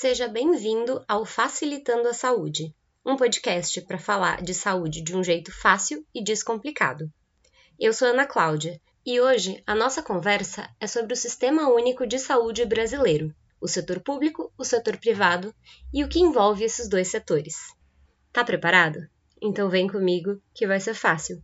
Seja bem-vindo ao Facilitando a Saúde, um podcast para falar de saúde de um jeito fácil e descomplicado. Eu sou Ana Cláudia e hoje a nossa conversa é sobre o Sistema Único de Saúde brasileiro, o setor público, o setor privado e o que envolve esses dois setores. Tá preparado? Então vem comigo que vai ser fácil.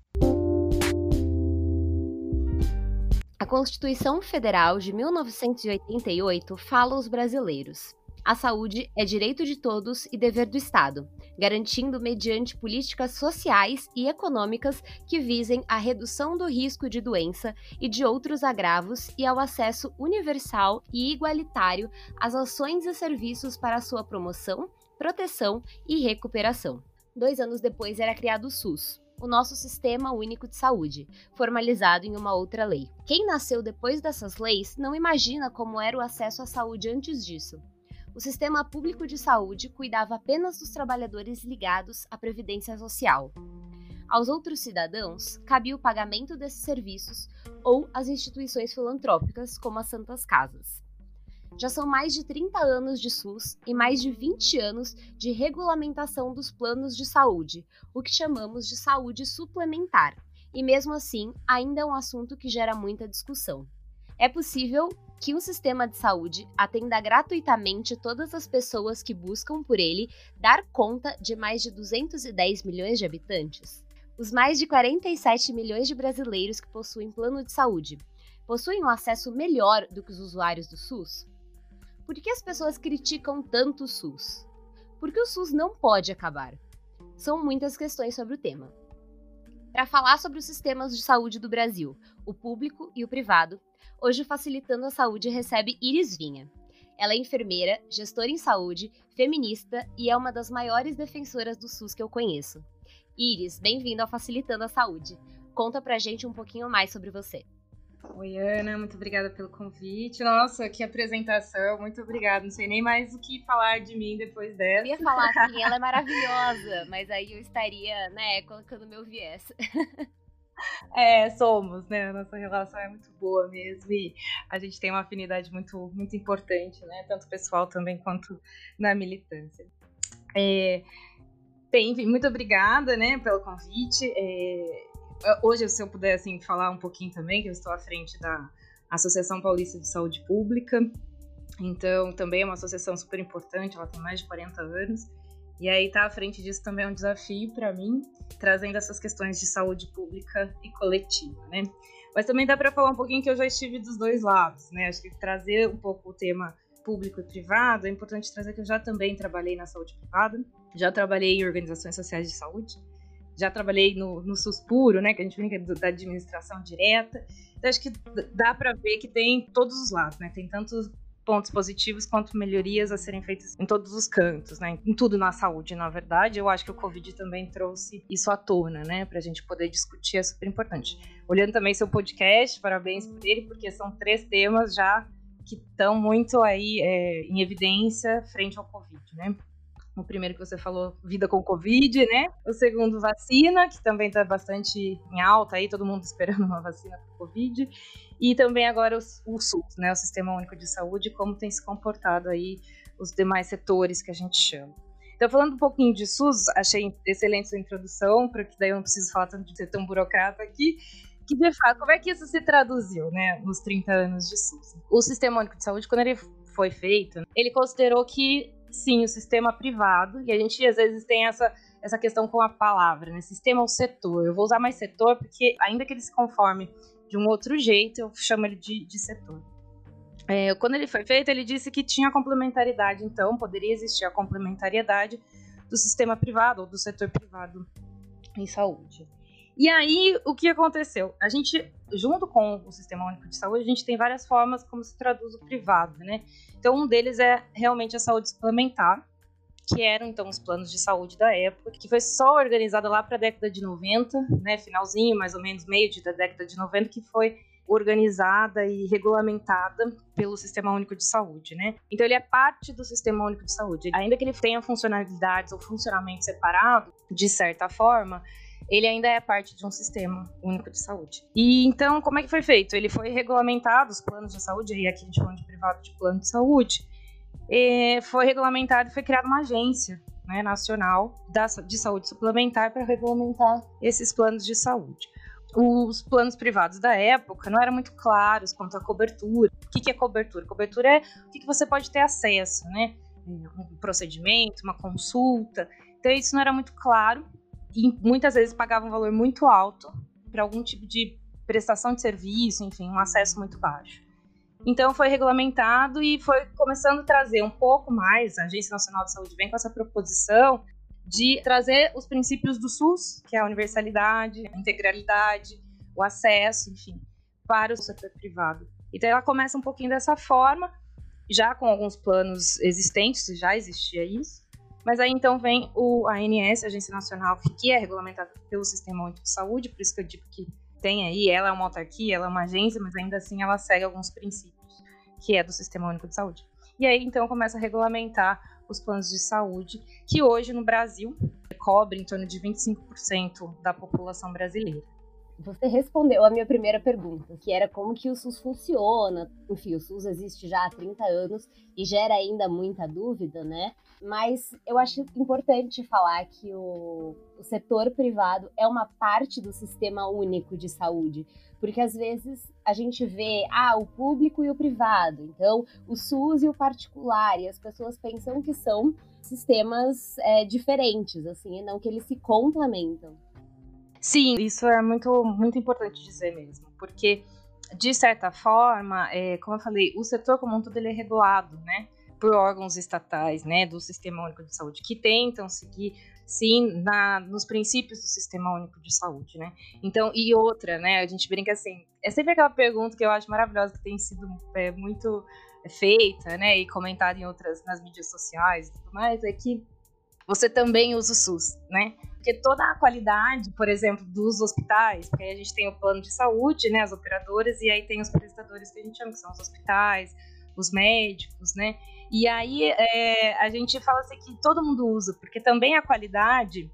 A Constituição Federal de 1988 fala aos brasileiros. A saúde é direito de todos e dever do Estado, garantindo mediante políticas sociais e econômicas que visem a redução do risco de doença e de outros agravos e ao acesso universal e igualitário às ações e serviços para sua promoção, proteção e recuperação. Dois anos depois era criado o SUS, o nosso Sistema Único de Saúde, formalizado em uma outra lei. Quem nasceu depois dessas leis não imagina como era o acesso à saúde antes disso o sistema público de saúde cuidava apenas dos trabalhadores ligados à previdência social. Aos outros cidadãos cabia o pagamento desses serviços ou as instituições filantrópicas, como as Santas Casas. Já são mais de 30 anos de SUS e mais de 20 anos de regulamentação dos planos de saúde, o que chamamos de saúde suplementar, e mesmo assim ainda é um assunto que gera muita discussão. É possível que um sistema de saúde atenda gratuitamente todas as pessoas que buscam por ele dar conta de mais de 210 milhões de habitantes? Os mais de 47 milhões de brasileiros que possuem plano de saúde possuem um acesso melhor do que os usuários do SUS? Por que as pessoas criticam tanto o SUS? Porque o SUS não pode acabar. São muitas questões sobre o tema. Para falar sobre os sistemas de saúde do Brasil, o público e o privado, Hoje o Facilitando a Saúde recebe Iris Vinha. Ela é enfermeira, gestora em saúde, feminista e é uma das maiores defensoras do SUS que eu conheço. Iris, bem-vinda ao Facilitando a Saúde. Conta pra gente um pouquinho mais sobre você. Oi, Ana, muito obrigada pelo convite. Nossa, que apresentação, muito obrigada. Não sei nem mais o que falar de mim depois dessa. Eu ia falar que ela é maravilhosa, mas aí eu estaria, né, colocando meu viés. É, somos, né? Nossa relação é muito boa mesmo e a gente tem uma afinidade muito, muito importante, né? Tanto pessoal também quanto na militância. É, bem, muito obrigada, né, pelo convite. É, hoje, se eu puder, assim, falar um pouquinho também, que eu estou à frente da Associação Paulista de Saúde Pública, então também é uma associação super importante, ela tem mais de 40 anos, e aí tá à frente disso também é um desafio para mim, trazendo essas questões de saúde pública e coletiva, né? Mas também dá para falar um pouquinho que eu já estive dos dois lados, né? Acho que trazer um pouco o tema público e privado é importante trazer que eu já também trabalhei na saúde privada, já trabalhei em organizações sociais de saúde, já trabalhei no, no SUS puro, né? Que a gente brinca da administração direta. Então acho que dá para ver que tem todos os lados, né? Tem tanto pontos positivos quanto melhorias a serem feitas em todos os cantos, né? Em tudo na saúde, na verdade. Eu acho que o Covid também trouxe isso à tona, né? Pra gente poder discutir, é super importante. Olhando também seu podcast, parabéns por ele, porque são três temas já que estão muito aí é, em evidência frente ao Covid, né? O primeiro que você falou, vida com Covid, né? O segundo, vacina, que também está bastante em alta aí, todo mundo esperando uma vacina para Covid. E também agora o, o SUS, né? O Sistema Único de Saúde, como tem se comportado aí os demais setores que a gente chama. Então, falando um pouquinho de SUS, achei excelente sua introdução, para que daí eu não preciso falar tanto de ser tão burocrata aqui que de fato, como é que isso se traduziu, né, nos 30 anos de SUS? O Sistema Único de Saúde, quando ele foi feito, ele considerou que sim, o sistema privado, e a gente às vezes tem essa, essa questão com a palavra, né? Sistema ou setor. Eu vou usar mais setor porque, ainda que ele se conforme de um outro jeito, eu chamo ele de, de setor. É, quando ele foi feito, ele disse que tinha complementaridade, então poderia existir a complementariedade do sistema privado ou do setor privado em saúde. E aí, o que aconteceu? A gente, junto com o Sistema Único de Saúde, a gente tem várias formas como se traduz o privado, né? Então, um deles é realmente a saúde suplementar, que eram então os planos de saúde da época, que foi só organizada lá para a década de 90, né, finalzinho, mais ou menos meio da década de 90, que foi organizada e regulamentada pelo Sistema Único de Saúde, né? Então ele é parte do Sistema Único de Saúde. Ainda que ele tenha funcionalidades ou funcionamento separado, de certa forma, ele ainda é parte de um sistema único de saúde. E então, como é que foi feito? Ele foi regulamentado, os planos de saúde, e aqui a gente falando de privado de plano de saúde, foi regulamentado e foi criada uma agência né, nacional de saúde suplementar para regulamentar esses planos de saúde. Os planos privados da época não eram muito claros quanto à cobertura. O que é cobertura? Cobertura é o que você pode ter acesso, né? Um procedimento, uma consulta. Então, isso não era muito claro e muitas vezes pagava um valor muito alto para algum tipo de prestação de serviço, enfim, um acesso muito baixo. Então foi regulamentado e foi começando a trazer um pouco mais, a Agência Nacional de Saúde vem com essa proposição de trazer os princípios do SUS, que é a universalidade, a integralidade, o acesso, enfim, para o setor privado. Então ela começa um pouquinho dessa forma, já com alguns planos existentes, já existia isso, mas aí então vem o ANS, Agência Nacional, que é regulamentada pelo Sistema Único de Saúde, por isso que eu digo que tem aí, ela é uma autarquia, ela é uma agência, mas ainda assim ela segue alguns princípios, que é do Sistema Único de Saúde. E aí então começa a regulamentar os planos de saúde, que hoje no Brasil cobre em torno de 25% da população brasileira. Você respondeu a minha primeira pergunta, que era como que o SUS funciona. Enfim, o SUS existe já há 30 anos e gera ainda muita dúvida, né? Mas eu acho importante falar que o, o setor privado é uma parte do sistema único de saúde, porque às vezes a gente vê, ah, o público e o privado, então o SUS e o particular, e as pessoas pensam que são sistemas é, diferentes, assim, e não que eles se complementam. Sim, isso é muito, muito importante dizer mesmo, porque de certa forma, é, como eu falei, o setor como um todo ele é regulado, né, por órgãos estatais, né, do Sistema Único de Saúde, que tentam seguir, sim, na, nos princípios do Sistema Único de Saúde, né. Então, e outra, né, a gente brinca assim, é sempre aquela pergunta que eu acho maravilhosa, que tem sido é, muito feita, né, e comentada em outras, nas mídias sociais e tudo mais, é que você também usa o SUS, né? Porque toda a qualidade, por exemplo, dos hospitais, porque aí a gente tem o plano de saúde, né, as operadoras, e aí tem os prestadores que a gente chama, que são os hospitais, os médicos, né? E aí é, a gente fala assim que todo mundo usa, porque também a qualidade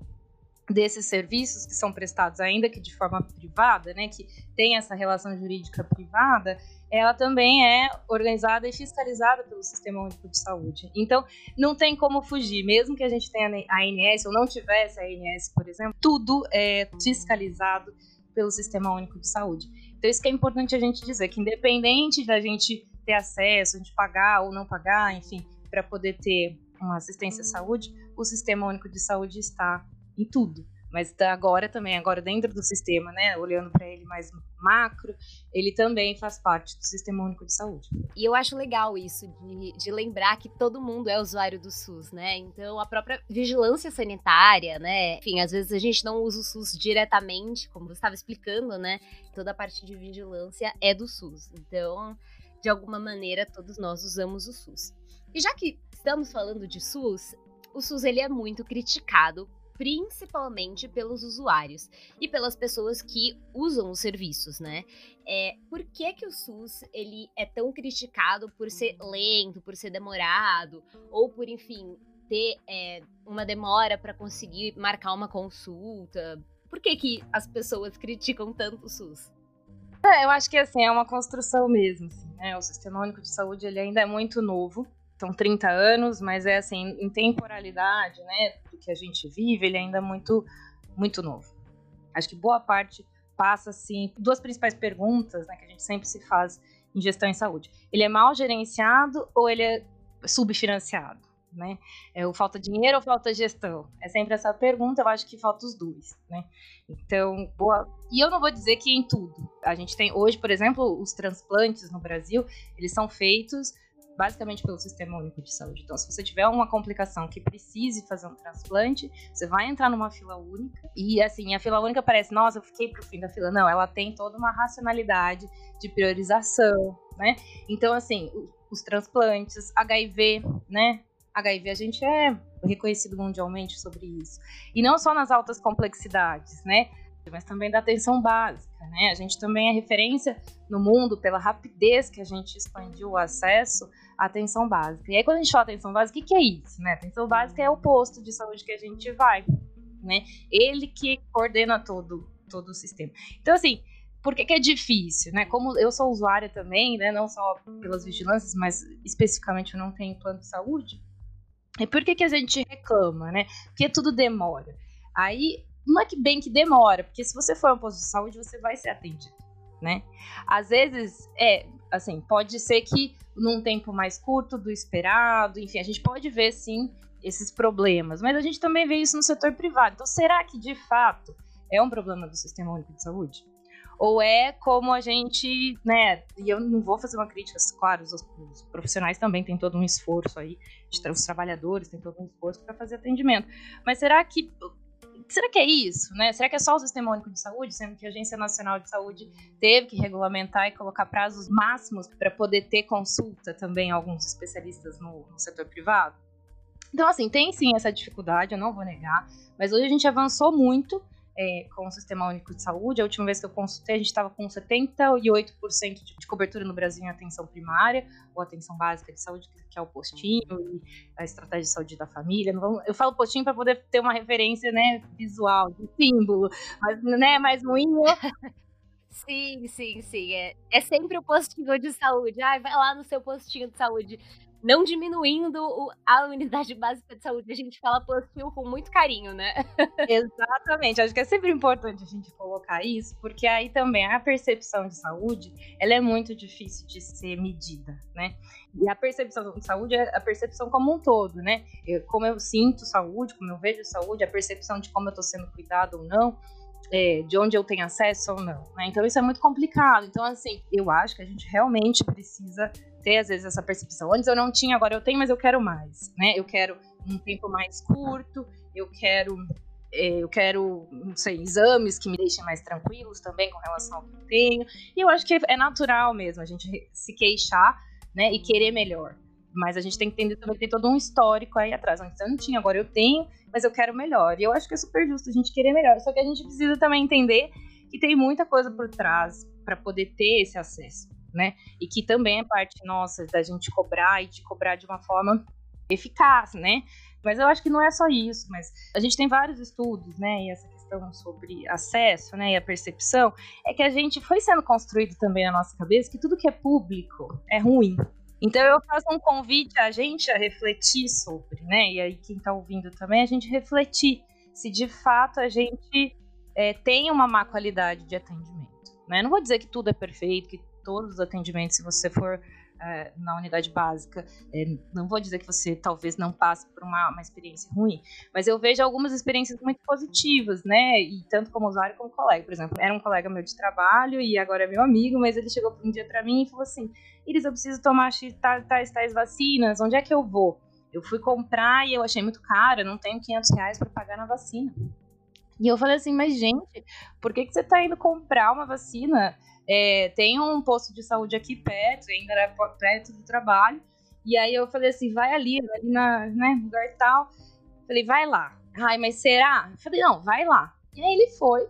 desses serviços que são prestados ainda que de forma privada, né, que tem essa relação jurídica privada, ela também é organizada e fiscalizada pelo Sistema Único de Saúde. Então, não tem como fugir, mesmo que a gente tenha a ANS ou não tivesse a ANS, por exemplo, tudo é fiscalizado pelo Sistema Único de Saúde. Então, isso que é importante a gente dizer, que independente da gente ter acesso, a gente pagar ou não pagar, enfim, para poder ter uma assistência à saúde, o Sistema Único de Saúde está em tudo mas agora também, agora dentro do sistema, né, olhando para ele mais macro, ele também faz parte do Sistema Único de Saúde. E eu acho legal isso de, de lembrar que todo mundo é usuário do SUS, né? Então a própria vigilância sanitária, né? Enfim, às vezes a gente não usa o SUS diretamente, como você estava explicando, né? Toda a parte de vigilância é do SUS. Então, de alguma maneira, todos nós usamos o SUS. E já que estamos falando de SUS, o SUS ele é muito criticado principalmente pelos usuários e pelas pessoas que usam os serviços, né? É, por que, que o SUS ele é tão criticado por ser lento, por ser demorado, ou por, enfim, ter é, uma demora para conseguir marcar uma consulta? Por que, que as pessoas criticam tanto o SUS? É, eu acho que assim, é uma construção mesmo. Assim, né? O Sistema Único de Saúde ele ainda é muito novo são 30 anos, mas é assim, em temporalidade, né, do que a gente vive, ele é ainda muito, muito novo. Acho que boa parte passa, assim, duas principais perguntas, né, que a gente sempre se faz em gestão em saúde. Ele é mal gerenciado ou ele é subfinanciado? Né? É o falta dinheiro ou falta gestão? É sempre essa pergunta, eu acho que falta os dois, né? Então, boa. E eu não vou dizer que em tudo. A gente tem hoje, por exemplo, os transplantes no Brasil, eles são feitos basicamente pelo Sistema Único de Saúde. Então, se você tiver uma complicação que precise fazer um transplante, você vai entrar numa fila única. E assim, a fila única parece, nossa, eu fiquei pro fim da fila. Não, ela tem toda uma racionalidade de priorização, né? Então, assim, os transplantes, HIV, né? HIV a gente é reconhecido mundialmente sobre isso. E não só nas altas complexidades, né? Mas também da atenção básica, né? A gente também é referência no mundo pela rapidez que a gente expandiu o acesso atenção básica. E aí, quando a gente fala atenção básica, o que, que é isso? Né? Atenção básica é o posto de saúde que a gente vai. Né? Ele que coordena todo, todo o sistema. Então, assim, por que, que, é difícil, né? Como eu sou usuária também, né? Não só pelas vigilâncias, mas especificamente eu não tenho plano de saúde. E por que, que a gente reclama, né? Porque tudo demora. Aí, não é que bem que demora, porque se você for um posto de saúde, você vai ser atendido, né? Às vezes, é, assim, pode ser que num tempo mais curto do esperado, enfim, a gente pode ver, sim, esses problemas, mas a gente também vê isso no setor privado. Então, será que, de fato, é um problema do Sistema Único de Saúde? ou é como a gente, né? E eu não vou fazer uma crítica, claro, os, os profissionais também têm todo um esforço aí, os trabalhadores têm todo um esforço para fazer atendimento. Mas será que será que é isso, né? Será que é só o Sistema Único de Saúde, sendo que a Agência Nacional de Saúde teve que regulamentar e colocar prazos máximos para poder ter consulta também alguns especialistas no, no setor privado? Então, assim, tem sim essa dificuldade, eu não vou negar, mas hoje a gente avançou muito é, com o Sistema Único de Saúde. A última vez que eu consultei, a gente estava com 78% de, de cobertura no Brasil em atenção primária, ou atenção básica de saúde, que é o postinho, a estratégia de saúde da família. eu falo postinho para poder ter uma referência né, visual, de símbolo, mas né, mais moinho. Sim, sim, sim. É, é sempre o postinho de saúde. Ai, vai lá no seu postinho de saúde não diminuindo a unidade básica de saúde. A gente fala postil com muito carinho, né? Exatamente. Acho que é sempre importante a gente colocar isso, porque aí também a percepção de saúde, ela é muito difícil de ser medida, né? E a percepção de saúde é a percepção como um todo, né? Como eu sinto saúde, como eu vejo saúde, a percepção de como eu estou sendo cuidado ou não, é, de onde eu tenho acesso ou não. Né? Então isso é muito complicado. Então, assim, eu acho que a gente realmente precisa ter, às vezes, essa percepção. Antes eu não tinha, agora eu tenho, mas eu quero mais. Né? Eu quero um tempo mais curto, eu quero. É, eu quero, não sei, exames que me deixem mais tranquilos também com relação ao que eu tenho. E eu acho que é natural mesmo a gente se queixar né, e querer melhor. Mas a gente tem que entender também que tem todo um histórico aí atrás. Antes eu não tinha, agora eu tenho, mas eu quero melhor. E eu acho que é super justo a gente querer melhor. Só que a gente precisa também entender que tem muita coisa por trás para poder ter esse acesso, né? E que também é parte nossa da gente cobrar e de cobrar de uma forma eficaz, né? Mas eu acho que não é só isso, mas a gente tem vários estudos, né? E essa questão sobre acesso, né, e a percepção, é que a gente foi sendo construído também na nossa cabeça que tudo que é público é ruim, então eu faço um convite a gente a refletir sobre, né? E aí quem está ouvindo também, a gente refletir se de fato a gente é, tem uma má qualidade de atendimento. Né? Não vou dizer que tudo é perfeito, que todos os atendimentos, se você for é, na unidade básica. É, não vou dizer que você talvez não passe por uma, uma, experiência ruim, mas eu vejo algumas experiências muito positivas, né? E tanto como usuário como colega. Por exemplo, era um colega meu de trabalho e agora é meu amigo, mas ele chegou um dia para mim e falou assim: Iris, eu preciso tomar tais, tais, tais vacinas, onde é que eu vou? Eu fui comprar e eu achei muito caro, não tenho 500 reais para pagar na vacina. E eu falei assim, mas gente, por que, que você está indo comprar uma vacina é, tem um posto de saúde aqui perto, ainda era perto do trabalho. E aí eu falei assim, vai ali, ali na, né, lugar tal. Falei, vai lá. Ai, mas será? Eu falei, não, vai lá. E aí ele foi.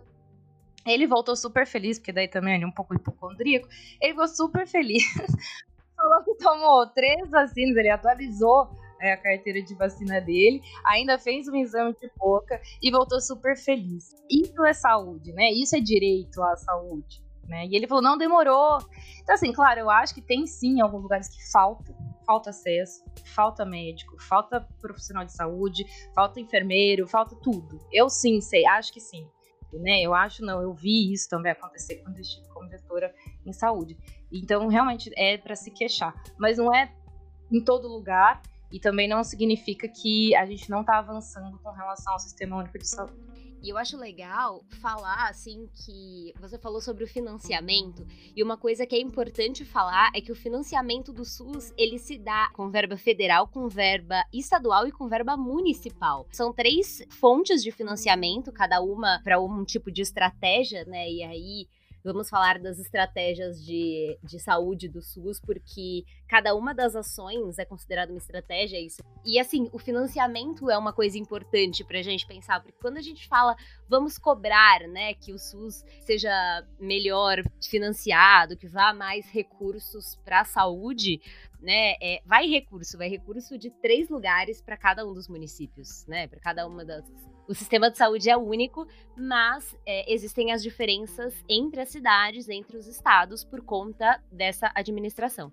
Ele voltou super feliz, porque daí também ele é um pouco hipocondríaco. Ele ficou super feliz. Falou que tomou três vacinas, ele atualizou é, a carteira de vacina dele, ainda fez um exame de boca e voltou super feliz. Isso é saúde, né? Isso é direito à saúde né? E ele falou, não demorou. Então, assim, claro, eu acho que tem sim alguns lugares que falta, falta acesso, falta médico, falta profissional de saúde, falta enfermeiro, falta tudo. Eu sim sei, acho que sim. Né? Eu acho não, eu vi isso também acontecer quando eu estive como gestora em saúde. Então, realmente é para se queixar, mas não é em todo lugar e também não significa que a gente não está avançando com relação ao sistema único de saúde. E eu acho legal falar, assim, que você falou sobre o financiamento, e uma coisa que é importante falar é que o financiamento do SUS, ele se dá com verba federal, com verba estadual e com verba municipal. São três fontes de financiamento, cada uma para um tipo de estratégia, né? E aí Vamos falar das estratégias de, de saúde do SUS, porque cada uma das ações é considerada uma estratégia, é isso. E assim, o financiamento é uma coisa importante para a gente pensar, porque quando a gente fala vamos cobrar, né, que o SUS seja melhor financiado, que vá mais recursos para a saúde, né, é, vai recurso, vai recurso de três lugares para cada um dos municípios, né, para cada uma das O sistema de saúde é único, mas é, existem as diferenças entre as cidades, entre os estados, por conta dessa administração.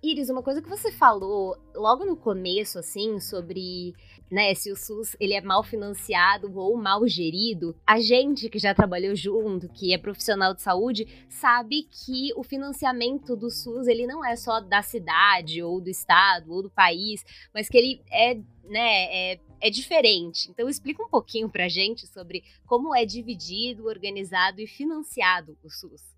Iris, uma coisa que você falou logo no começo, assim, sobre né, se o SUS ele é mal financiado ou mal gerido, a gente que já trabalhou junto, que é profissional de saúde, sabe que o financiamento do SUS ele não é só da cidade ou do estado ou do país, mas que ele é, né, é, é diferente. Então explica um pouquinho pra gente sobre como é dividido, organizado e financiado o SUS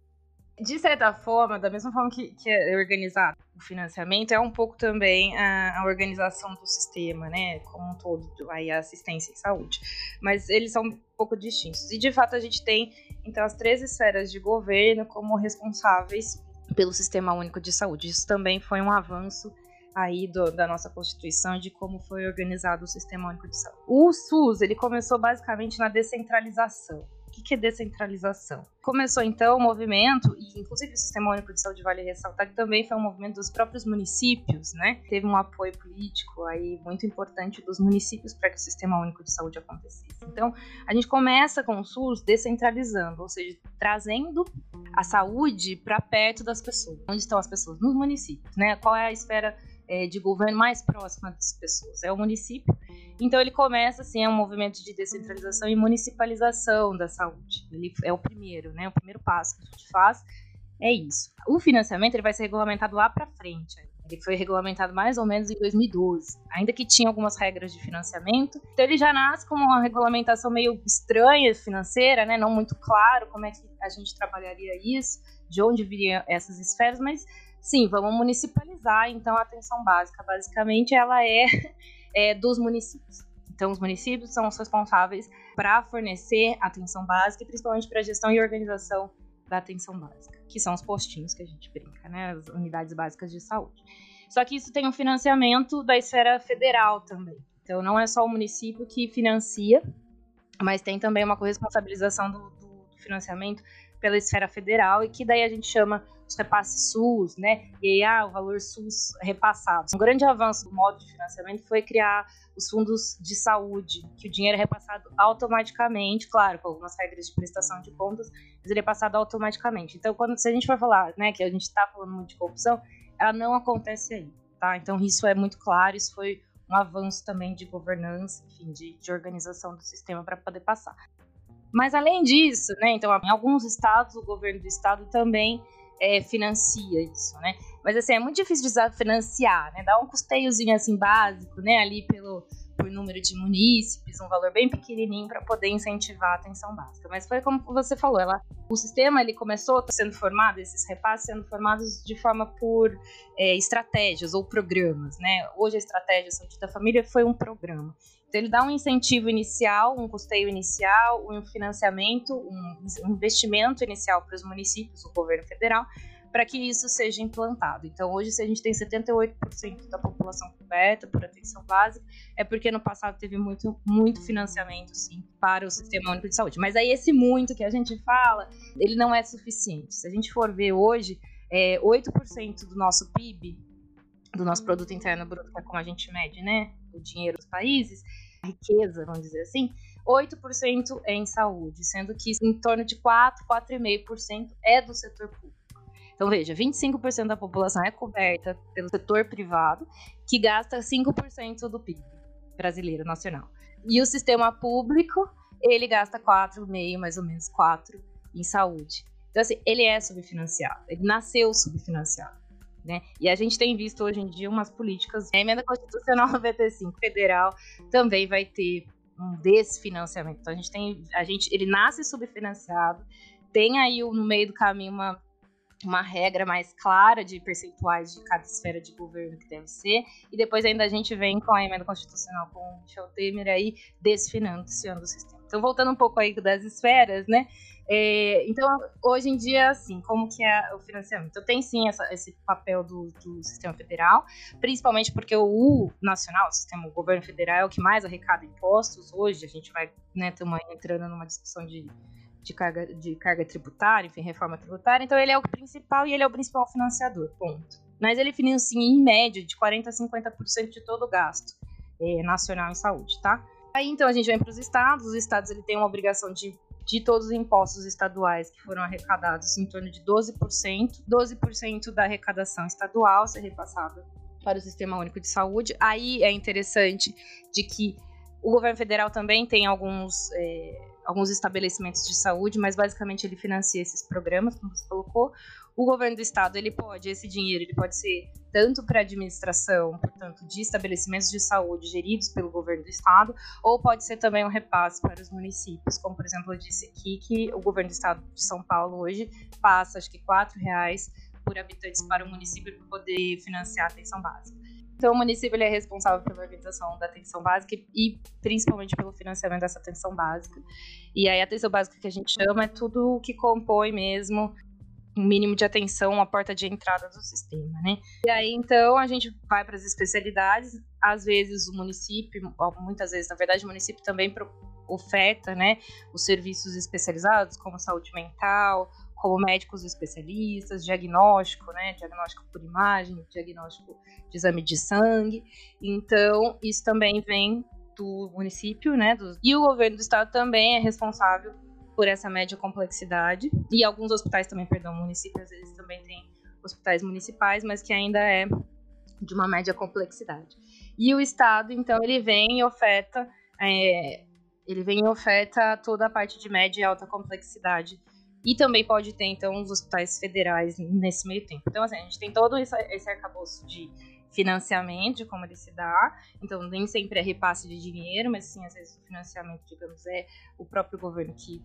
de certa forma, da mesma forma que, que é organizado o financiamento, é um pouco também a, a, organização do sistema, né? Como um todo, aí a assistência em saúde. Mas eles são um pouco distintos. E de fato a gente tem, então, as três esferas de governo como responsáveis pelo Sistema Único de Saúde. Isso também foi um avanço aí do, da nossa Constituição de como foi organizado o Sistema Único de Saúde. O SUS, ele começou basicamente na descentralização que, que é descentralização? Começou então o movimento, e inclusive o Sistema Único de Saúde vale ressaltar que também foi um movimento dos próprios municípios, né? Teve um apoio político aí muito importante dos municípios para que o Sistema Único de Saúde acontecesse. Então, a gente começa com o SUS descentralizando, ou seja, trazendo a saúde para perto das pessoas. Onde estão as pessoas? Nos municípios, né? Qual é a esfera é, de governo mais próxima das pessoas, é o município. Então ele começa assim, é um movimento de descentralização e municipalização da saúde. Ele é o primeiro, né? O primeiro passo que a gente faz é isso. O financiamento ele vai ser regulamentado lá para frente. Ele foi regulamentado mais ou menos em 2012, ainda que tinha algumas regras de financiamento. Então ele já nasce com uma regulamentação meio estranha financeira, né? Não muito claro como é que a gente trabalharia isso, de onde viriam essas esferas, mas sim, vamos municipalizar então a atenção básica. Basicamente, ela é, é dos municípios. Então, os municípios são os responsáveis para fornecer atenção básica e principalmente para a gestão e organização da atenção básica, que são os postinhos que a gente brinca, né? As unidades básicas de saúde. Só que isso tem um financiamento da esfera federal também. Então, não é só o município que financia, mas tem também uma corresponsabilização do, do financiamento pela esfera federal e que daí a gente chama os repasses SUS, né? E aí, ah, o valor SUS repassado. Um grande avanço do modo de financiamento foi criar os fundos de saúde, que o dinheiro é repassado automaticamente, claro, com algumas regras de prestação de contas, mas ele é passado automaticamente. Então, quando se a gente vai falar, né, que a gente está falando muito de corrupção, ela não acontece aí, tá? Então, isso é muito claro, isso foi um avanço também de governança, enfim, de, de organização do sistema para poder passar. Mas além disso, né, então em alguns estados o governo do estado também é, financia isso, né? Mas assim, é muito difícil de financiar, né? Dá um custeiozinho assim básico, né? Ali pelo por número de munícipes, um valor bem pequenininho para poder incentivar a atenção básica. Mas foi como você falou, ela, o sistema ele começou sendo formado, esses repasses sendo formados de forma por é, estratégias ou programas, né? Hoje a estratégia Saúde da Família foi um programa. Então, ele dá um incentivo inicial, um custeio inicial, um financiamento, um investimento inicial para os municípios, o governo federal, para que isso seja implantado. Então, hoje, se a gente tem 78% da população coberta por atenção básica, é porque no passado teve muito, muito financiamento, sim, para o Sistema Único de Saúde. Mas aí, esse muito que a gente fala, ele não é suficiente. Se a gente for ver hoje, é, 8% do nosso PIB, do nosso Produto Interno Bruto, que é como a gente mede, né? o dinheiro dos países, a riqueza, vamos dizer assim, 8% é em saúde, sendo que em torno de 4, 4,5% é do setor público. Então, veja, 25% da população é coberta pelo setor privado, que gasta 5% do PIB brasileiro nacional. E o sistema público, ele gasta 4,5%, mais ou menos 4% em saúde. Então, assim, ele é subfinanciado, ele nasceu subfinanciado. Né? E a gente tem visto hoje em dia umas políticas. A emenda constitucional 95 federal também vai ter um desfinanciamento. Então a gente tem, a gente, ele nasce subfinanciado, tem aí no meio do caminho uma uma regra mais clara de percentuais de cada esfera de governo que deve ser, e depois ainda a gente vem com a emenda constitucional com o Michel Temer aí desfinanciando o sistema. Então, voltando um pouco aí das esferas, né? É, então, hoje em dia, assim, como que é o financiamento? Então, tem sim essa, esse papel do, do, sistema federal, principalmente porque o, nacional, o sistema o governo federal é o que mais arrecada impostos. Hoje a gente vai, né, estamos entrando numa discussão de de carga, de carga tributária, enfim, reforma tributária. Então ele é o principal e ele é o principal financiador, ponto. Mas ele financia em média de 40 a 50% de todo o gasto é, nacional em saúde, tá? Aí então a gente vem para os estados. Os estados ele tem uma obrigação de de todos os impostos estaduais que foram arrecadados, em torno de 12%, 12% da arrecadação estadual ser repassada para o Sistema Único de Saúde. Aí é interessante de que o governo federal também tem alguns, é, alguns estabelecimentos de saúde, mas basicamente ele financia esses programas, como você colocou. O governo do estado, ele pode, esse dinheiro, ele pode ser tanto para administração, portanto, de estabelecimentos de saúde geridos pelo governo do estado, ou pode ser também um repasse para os municípios, como por exemplo eu disse aqui que o governo do estado de São Paulo hoje passa, acho que R$ reais por habitantes para o município para poder financiar a atenção básica. Então, o município é responsável pela organização da atenção básica e principalmente pelo financiamento dessa atenção básica. E aí, a atenção básica que a gente chama é tudo o que compõe mesmo um mínimo de atenção à porta de entrada do sistema, né? E aí, então, a gente vai para as especialidades. Às vezes, o município, muitas vezes, na verdade, o município também oferta, né, os serviços especializados, como saúde mental, como médicos especialistas, diagnóstico, né, diagnóstico por imagem, diagnóstico de exame de sangue. Então, isso também vem do município, né, do... e o governo do estado também é responsável por essa média complexidade. E alguns hospitais também, perdão, municípios às vezes também tem hospitais municipais, mas que ainda é de uma média complexidade. E o estado, então, ele vem e oferta, é, ele vem e oferta toda a parte de média e alta complexidade e também pode ter, então, os hospitais federais nesse meio tempo. Então, assim, a gente tem todo esse, arcabouço de financiamento, de como ele se dá. Então, nem sempre é repasse de dinheiro, mas sim, às vezes o financiamento, digamos, é o próprio governo que,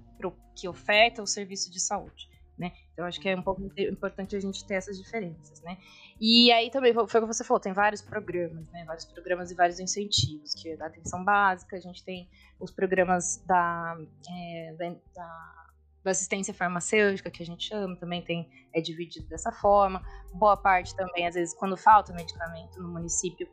que oferta o serviço de saúde. Né? Então, acho que é um pouco importante a gente ter essas diferenças, né? E aí também, foi o que você falou, tem vários programas, né? Vários programas e vários incentivos, que é da atenção básica, a gente tem os programas da, é, da, da da assistência farmacêutica, que a gente chama, também tem é dividido dessa forma. Boa parte também, às vezes, quando falta medicamento no município,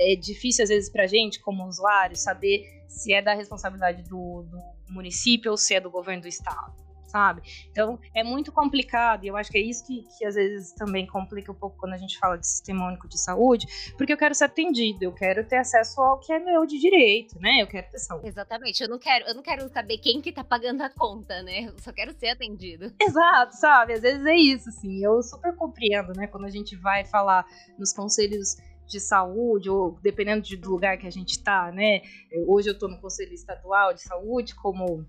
é difícil, às vezes, para a gente, como usuário, saber se é da responsabilidade do, do município ou se é do governo do estado sabe? Então é muito complicado e eu acho que é isso que, que às vezes também complica um pouco quando a gente fala de sistema único de saúde, porque eu quero ser atendido, eu quero ter acesso ao que é meu de direito, né? Eu quero ter saúde. Exatamente, eu não quero, eu não quero saber quem que tá pagando a conta, né? Eu só quero ser atendido. Exato, sabe? Às vezes é isso, assim. Eu super compreendo, né? Quando a gente vai falar nos conselhos de saúde, ou dependendo do lugar que a gente está, né? Hoje eu estou no Conselho Estadual de Saúde como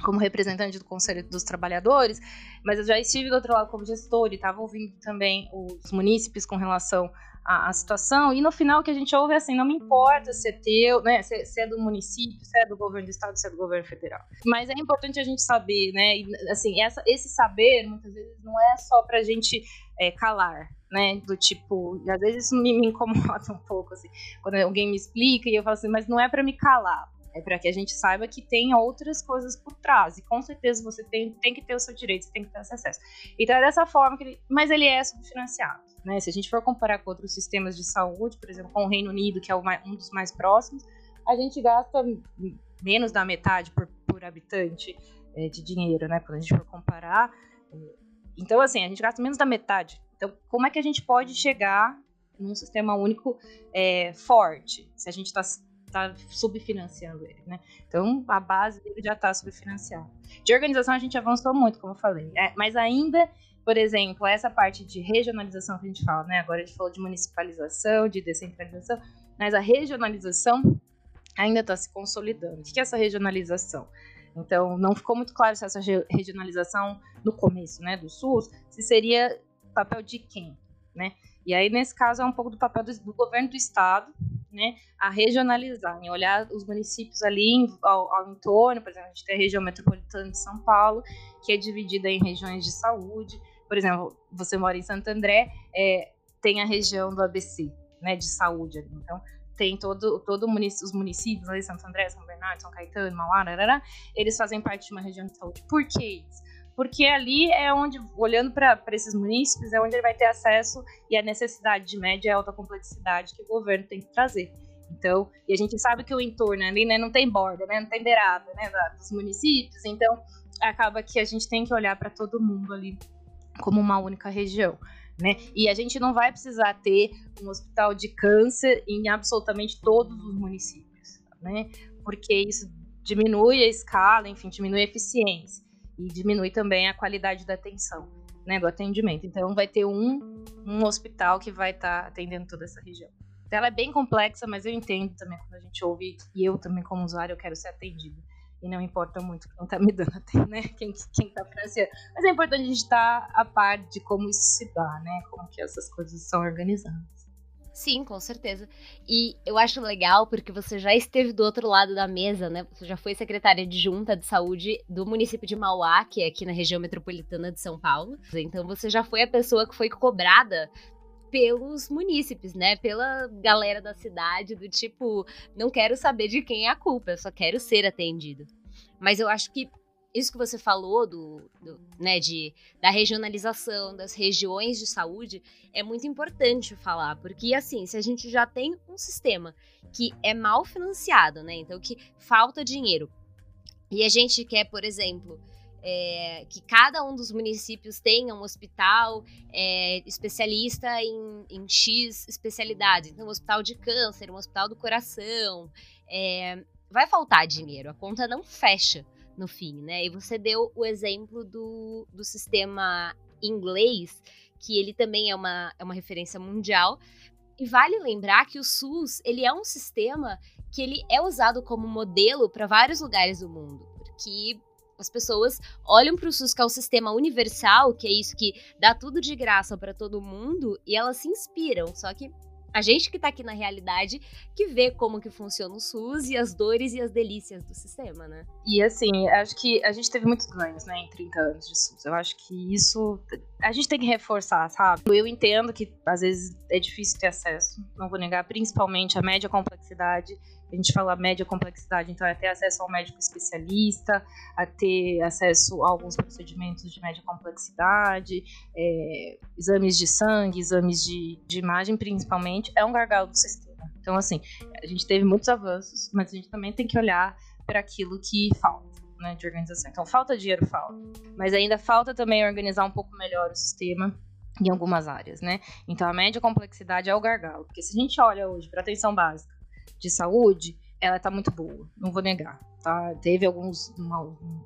como representante do Conselho dos Trabalhadores, mas eu já estive do outro lado como gestor e estava ouvindo também os munícipes com relação à, à, situação, e no final o que a gente ouve é assim, não me importa se é teu, né, se, se, é do município, se é do governo do estado, se é do governo federal. Mas é importante a gente saber, né, e, assim, essa, esse saber, muitas vezes, não é só para a gente é, calar, né? Do tipo, às vezes isso me, me, incomoda um pouco, assim, quando alguém me explica e eu falo assim, mas não é para me calar, é para que a gente saiba que tem outras coisas por trás. E com certeza você tem, tem que ter o seu direito, você tem que ter esse acesso. Então é dessa forma que ele. Mas ele é subfinanciado. Né? Se a gente for comparar com outros sistemas de saúde, por exemplo, com o Reino Unido, que é mais, um dos mais próximos, a gente gasta menos da metade por, por habitante é, de dinheiro, né? Quando a gente for comparar. Então, assim, a gente gasta menos da metade. Então, como é que a gente pode chegar num sistema único é, forte? Se a gente está está subfinanciando ele, né? Então a base dele já está subfinanciada. De organização a gente avançou muito, como eu falei, é, mas ainda, por exemplo, essa parte de regionalização que a gente fala, né? Agora a gente falou de municipalização, de descentralização, mas a regionalização ainda está se consolidando. O que é essa regionalização? Então, não ficou muito claro se essa regionalização no começo, né, do SUS, se seria papel de quem, né? E aí, nesse caso, é um pouco do papel do, do governo do estado, né, a regionalizar, em olhar os municípios ali ao, ao, entorno, por exemplo, a gente tem a região metropolitana de São Paulo, que é dividida em regiões de saúde. Por exemplo, você mora em Santo André, é, tem a região do ABC, né, de saúde. Então, tem todo, todo munic os municípios ali, Santo André, São Bernardo, São Caetano, Mauá, arará, eles fazem parte de uma região de saúde. Por que isso? Porque ali é onde, olhando para esses municípios, é onde ele vai ter acesso e a necessidade de média e alta complexidade que o governo tem que trazer. Então, e a gente sabe que o entorno ali, né, não tem borda, né, não tem beirada, né, dos municípios. Então, acaba que a gente tem que olhar para todo mundo ali como uma única região. Né? E a gente não vai precisar ter um hospital de câncer em absolutamente todos os municípios, né? Porque isso diminui a escala, enfim, diminui a eficiência e diminui também a qualidade da atenção, né, do atendimento. Então vai ter um, um hospital que vai estar tá atendendo toda essa região. Então, ela é bem complexa, mas eu entendo também quando a gente ouve e eu também como usuário eu quero ser atendido e não importa muito quem está me dando né? Quem, quem tá financiando. Mas é importante a gente estar tá a par de como isso se dá, né? Como que essas coisas são organizadas. Sim, com certeza. E eu acho legal porque você já esteve do outro lado da mesa, né? Você já foi secretária de junta de saúde do município de Mauá, que é aqui na região metropolitana de São Paulo. Então você já foi a pessoa que foi cobrada pelos munícipes, né? Pela galera da cidade, do tipo, não quero saber de quem é a culpa, eu só quero ser atendido. Mas eu acho que isso que você falou do, do, né, de, da regionalização das regiões de saúde é muito importante falar, porque assim, se a gente já tem um sistema que é mal financiado, né, então que falta dinheiro, e a gente quer, por exemplo, é, que cada um dos municípios tenha um hospital é, especialista em, em, X especialidades. Então, um hospital de câncer, um hospital do coração. É, vai faltar dinheiro, a conta não fecha no fim, né? E você deu o exemplo do, do sistema inglês, que ele também é uma, é uma referência mundial. E vale lembrar que o SUS, ele é um sistema que ele é usado como modelo para vários lugares do mundo, porque as pessoas olham para o SUS, que é um sistema universal, que é isso que dá tudo de graça para todo mundo, e elas se inspiram. Só que a gente que está aqui na realidade que vê como que funciona o SUS e as dores e as delícias do sistema, né? E assim, acho que a gente teve muitos ganhos, né, em 30 anos de SUS. Eu acho que isso a gente tem que reforçar, sabe? Eu entendo que às vezes é difícil ter acesso, não vou negar, principalmente a média complexidade a gente fala média complexidade, então é ter acesso ao médico especialista, a ter acesso a alguns procedimentos de média complexidade, é, exames de sangue, exames de, de imagem principalmente, é um gargalo do sistema. Então, assim, a gente teve muitos avanços, mas a gente também tem que olhar para aquilo que falta. Né, de organização. Então, falta dinheiro, falta. Mas ainda falta também organizar um pouco melhor o sistema em algumas áreas, né? Então, a média complexidade é o gargalo. Porque se a gente olha hoje para atenção básica, de saúde, ela está muito boa, não vou negar. Tá? Teve alguns, uma,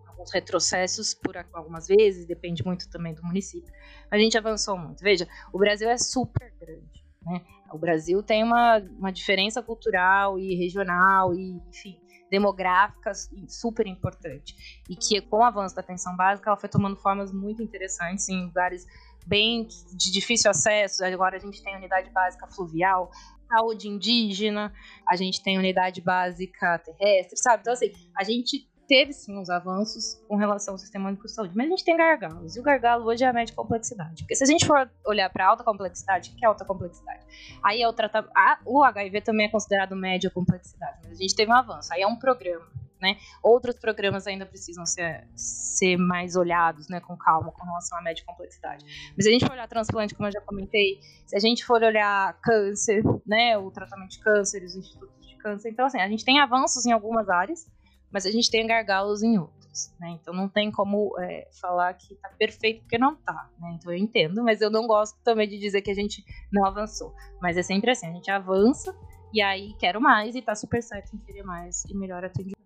alguns retrocessos por algumas vezes, depende muito também do município. A gente avançou muito. Veja, o Brasil é super grande. Né? O Brasil tem uma, uma diferença cultural e regional e, enfim, demográfica super importante. E que com o avanço da atenção básica, ela foi tomando formas muito interessantes em lugares bem de difícil acesso. Agora a gente tem unidade básica fluvial, saúde indígena, a gente tem unidade básica terrestre, sabe? Então, assim, a gente teve sim uns avanços com relação ao sistema único de saúde, mas a gente tem gargalos, e o gargalo hoje é a média complexidade. Porque se a gente for olhar para alta complexidade, o que é alta complexidade? Aí é o tratamento. O HIV também é considerado média complexidade, mas a gente teve um avanço. Aí é um programa né? Outros programas ainda precisam ser, ser mais olhados, né, com calma, com relação à média complexidade. Mas se a gente for olhar transplante, como eu já comentei, se a gente for olhar câncer, né, o tratamento de câncer, os institutos de câncer, então assim, a gente tem avanços em algumas áreas, mas a gente tem gargalos em outras, né? Então não tem como é, falar que tá perfeito porque não tá, né? Então eu entendo, mas eu não gosto também de dizer que a gente não avançou. Mas é sempre assim, a gente avança e aí quero mais e tá super certo em querer mais e melhor atendimento.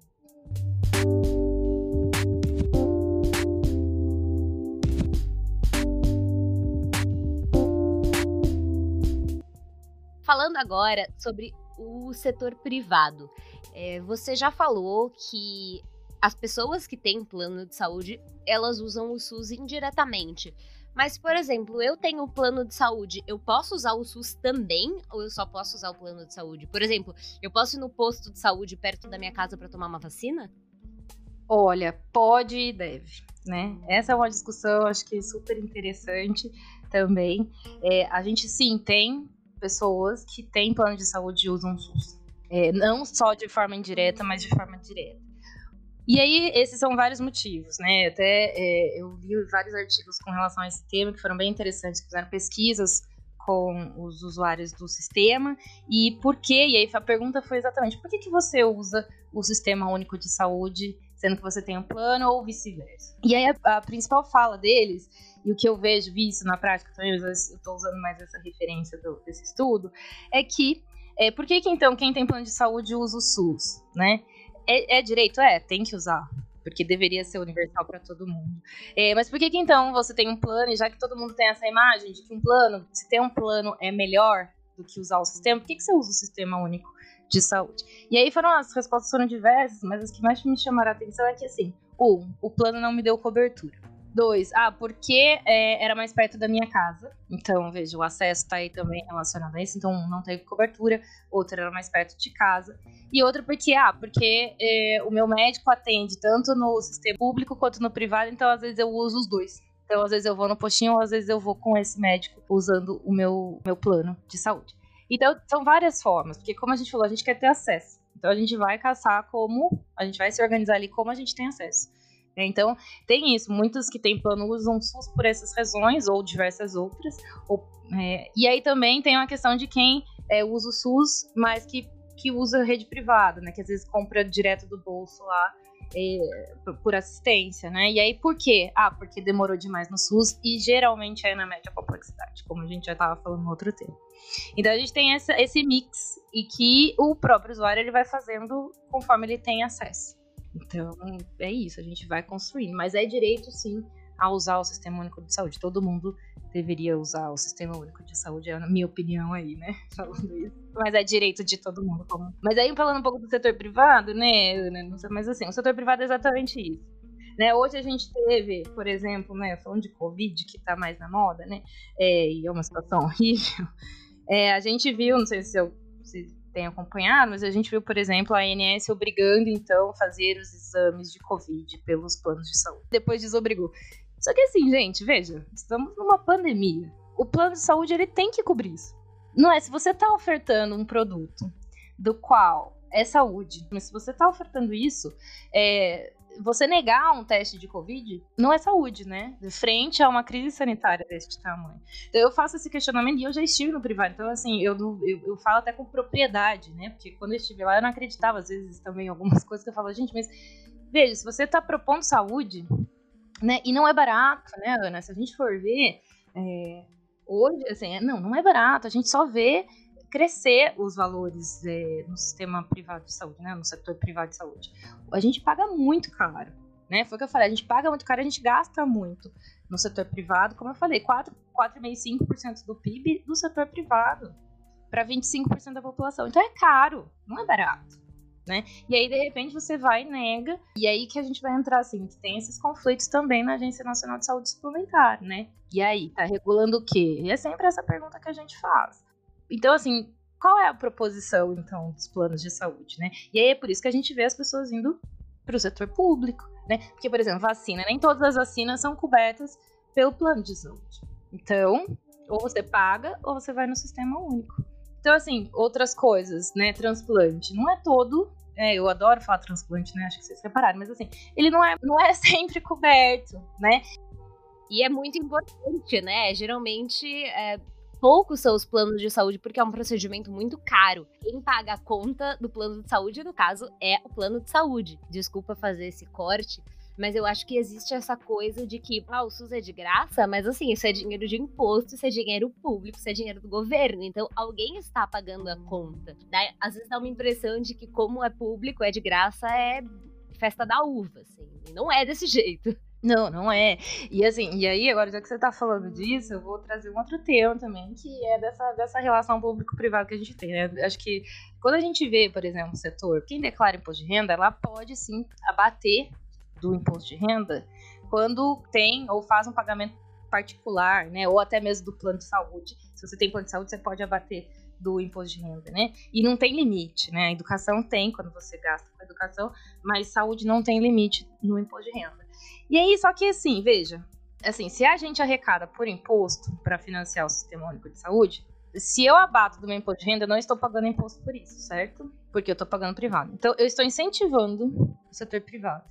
Falando agora sobre o setor privado, é, você já falou que as pessoas que têm plano de saúde elas usam o SUS indiretamente. Mas, por exemplo, eu tenho um plano de saúde, eu posso usar o SUS também ou eu só posso usar o plano de saúde? Por exemplo, eu posso ir no posto de saúde perto da minha casa para tomar uma vacina? Olha, pode e deve, né? Essa é uma discussão, acho que super interessante também. É, a gente sim tem pessoas que têm plano de saúde usam SUS. É, não só de forma indireta, mas de forma direta. E aí, esses são vários motivos, né? Até é, eu li vários artigos com relação a esse tema que foram bem interessantes, que fizeram pesquisas com os usuários do sistema e por quê? E aí a pergunta foi exatamente por que, que você usa o Sistema Único de Saúde, sendo que você tem um plano ou vice-versa? E aí a, a, principal fala deles, e o que eu vejo, vi isso na prática também, eu estou usando mais essa referência do, desse estudo, é que é, por que, que então quem tem plano de saúde usa o SUS, né? É, é direito? É, tem que usar porque deveria ser universal para todo mundo. É, mas por que, que então você tem um plano, e já que todo mundo tem essa imagem de que um plano, se ter um plano é melhor do que usar o sistema, por que, que você usa o sistema único de saúde? E aí foram as respostas foram diversas, mas as que mais me chamaram a atenção é que assim, um, o plano não me deu cobertura. Dois, ah, porque é, era mais perto da minha casa. Então, veja, o acesso está aí também relacionado a isso. Então, não teve cobertura. Outra era mais perto de casa. E outra porque, ah, porque é, o meu médico atende tanto no sistema público quanto no privado. Então, às vezes, eu uso os dois. Então, às vezes eu vou no postinho, ou às vezes eu vou com esse médico usando o meu, meu plano de saúde. Então, são várias formas. Porque, como a gente falou, a gente quer ter acesso. Então, a gente vai caçar como... A gente vai se organizar ali como a gente tem acesso. Né? Então, tem isso. Muitos que têm plano usam SUS por essas razões, ou diversas outras. Ou, é, e aí também tem uma questão de quem é, usa o SUS, mas que, que usa rede privada, né? Que às vezes compra direto do bolso lá. Por assistência, né? E aí por quê? Ah, porque demorou demais no SUS e geralmente é na média complexidade, como a gente já estava falando no outro tema. Então a gente tem essa, esse mix e que o próprio usuário ele vai fazendo conforme ele tem acesso. Então, é isso, a gente vai construindo. Mas é direito, sim, a usar o Sistema Único de Saúde. Todo mundo deveria usar o Sistema Único de Saúde, é a minha opinião aí, né? Falando isso. Mas é direito de todo mundo. Como... Mas aí, falando um pouco do setor privado, né? Mas assim, o setor privado é exatamente isso. Né, hoje a gente teve, por exemplo, né, falando de Covid, que está mais na moda, né, é, e é uma situação horrível, é, a gente viu, não sei se, eu, se tem acompanhado, mas a gente viu, por exemplo, a ANS obrigando, então, fazer os exames de Covid pelos planos de saúde. Depois desobrigou. Só que assim, gente, veja, estamos numa pandemia. O plano de saúde, ele tem que cobrir isso. Não é, se você está ofertando um produto do qual é saúde, mas se você está ofertando isso, é, você negar um teste de Covid não é saúde, né? Frente a uma crise sanitária deste tamanho. Então eu faço esse questionamento e eu já estive no privado. Então, assim, eu, eu, eu falo até com propriedade, né? Porque quando eu estive lá, eu não acreditava, às vezes, também algumas coisas que eu falo, gente, mas veja, se você está propondo saúde, né? E não é barato, né, Ana? Se a gente for ver. É, hoje, assim, não, não é barato. A gente só vê crescer os valores é, no sistema privado de saúde, né, no setor privado de saúde. A gente paga muito caro, né? Foi o que eu falei, a gente paga muito caro, a gente gasta muito no setor privado, como eu falei, 4,5%, 5% do PIB do setor privado para 25% da população. Então é caro, não é barato. Né? E aí, de repente, você vai e nega, e aí que a gente vai entrar assim, que tem esses conflitos também na Agência Nacional de Saúde Suplementar, né? E aí, tá regulando o quê? E é sempre essa pergunta que a gente faz. Então, assim, qual é a proposição, então, dos planos de saúde, né? E aí é por isso que a gente vê as pessoas indo para o setor público, né? Porque, por exemplo, vacina, nem todas as vacinas são cobertas pelo plano de saúde. Então, ou você paga ou você vai no sistema único. Então, assim, outras coisas, né? Transplante. Não é todo. É, eu adoro falar transplante, né? Acho que vocês repararam, mas assim, ele não é, não é sempre coberto, né? E é muito importante, né? Geralmente, é, poucos são os planos de saúde porque é um procedimento muito caro. Quem paga a conta do plano de saúde, no caso, é o plano de saúde. Desculpa fazer esse corte, mas eu acho que existe essa coisa de que ah, o SUS é de graça, mas assim, isso é dinheiro de imposto, isso é dinheiro público, isso é dinheiro do governo. Então alguém está pagando a conta. Às vezes dá uma impressão de que, como é público, é de graça, é festa da uva, assim. E não é desse jeito. Não, não é. E assim, e aí, agora já que você tá falando disso, eu vou trazer um outro tema também, que é dessa, dessa relação público-privado que a gente tem, né? Acho que quando a gente vê, por exemplo, o setor, quem declara imposto de renda, ela pode sim abater do imposto de renda quando tem ou faz um pagamento particular, né? Ou até mesmo do plano de saúde. Se você tem plano de saúde, você pode abater do imposto de renda, né? E não tem limite, né? A educação tem quando você gasta com educação, mas saúde não tem limite no imposto de renda. E aí, só que assim, veja, assim, se a gente arrecada por imposto para financiar o Sistema Único de Saúde, se eu abato do meu imposto de renda, eu não estou pagando imposto por isso, certo? Porque eu estou pagando privado. Então, eu estou incentivando o setor privado.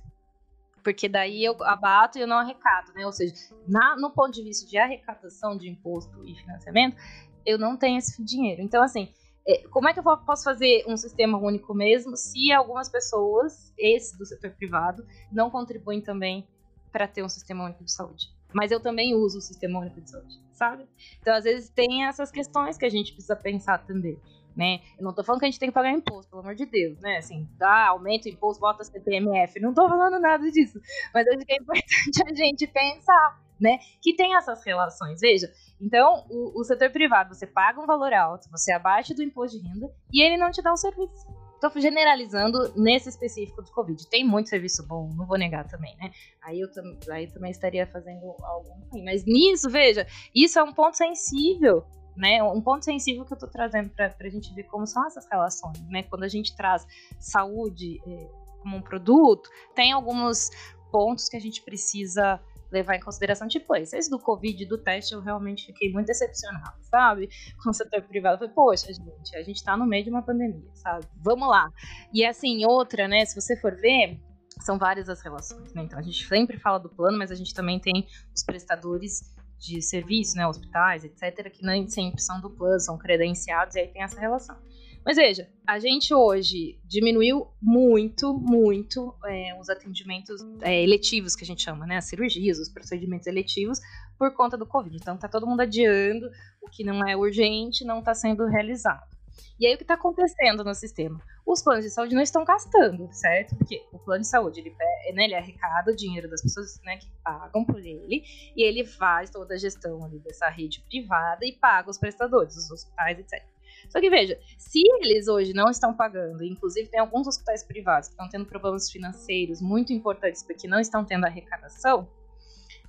Porque daí eu abato e eu não arrecado, né? Ou seja, na, no ponto de vista de arrecadação de imposto e financiamento, eu não tenho esse dinheiro. Então, assim, é, como é que eu posso fazer um sistema único mesmo se algumas pessoas, esse do setor privado, não contribuem também para ter um sistema único de saúde? Mas eu também uso o sistema único de saúde, sabe? Então, às vezes, tem essas questões que a gente precisa pensar também né? Eu não tô falando que a gente tem que pagar imposto, pelo amor de Deus, né? Assim, dá, aumenta o imposto, bota CPMF. Não tô falando nada disso. Mas acho que é importante a gente pensar, né? Que tem essas relações. Veja, então, o, o setor privado, você paga um valor alto, você abaixa do imposto de renda e ele não te dá um serviço. Estou generalizando nesse específico do Covid. Tem muito serviço bom, não vou negar também, né? Aí eu aí também estaria fazendo algo ruim. Mas nisso, veja, isso é um ponto sensível né? Um ponto sensível que eu estou trazendo para a gente ver como são essas relações, né? Quando a gente traz saúde é, como um produto, tem alguns pontos que a gente precisa levar em consideração, tipo esse, do Covid, do teste, eu realmente fiquei muito decepcionada, sabe? Com o setor privado, falei, poxa, gente, a gente tá no meio de uma pandemia, sabe? Vamos lá. E assim, outra, né, se você for ver, são várias as relações, né? Então a gente sempre fala do plano, mas a gente também tem os prestadores de serviço, né, hospitais, etc., que nem sempre são do plano, são credenciados, e aí tem essa relação. Mas veja, a gente hoje diminuiu muito, muito é, os atendimentos é, eletivos, que a gente chama, né? As cirurgias, os procedimentos eletivos, por conta do Covid. Então tá todo mundo adiando, o que não é urgente não está sendo realizado. E aí o que está acontecendo no sistema? Os planos de saúde não estão gastando, certo? Porque o plano de saúde ele, né, ele arrecada o dinheiro das pessoas né, que pagam por ele e ele faz toda a gestão ali dessa rede privada e paga os prestadores, os hospitais, etc. Só que veja, se eles hoje não estão pagando, inclusive tem alguns hospitais privados que estão tendo problemas financeiros muito importantes porque não estão tendo arrecadação,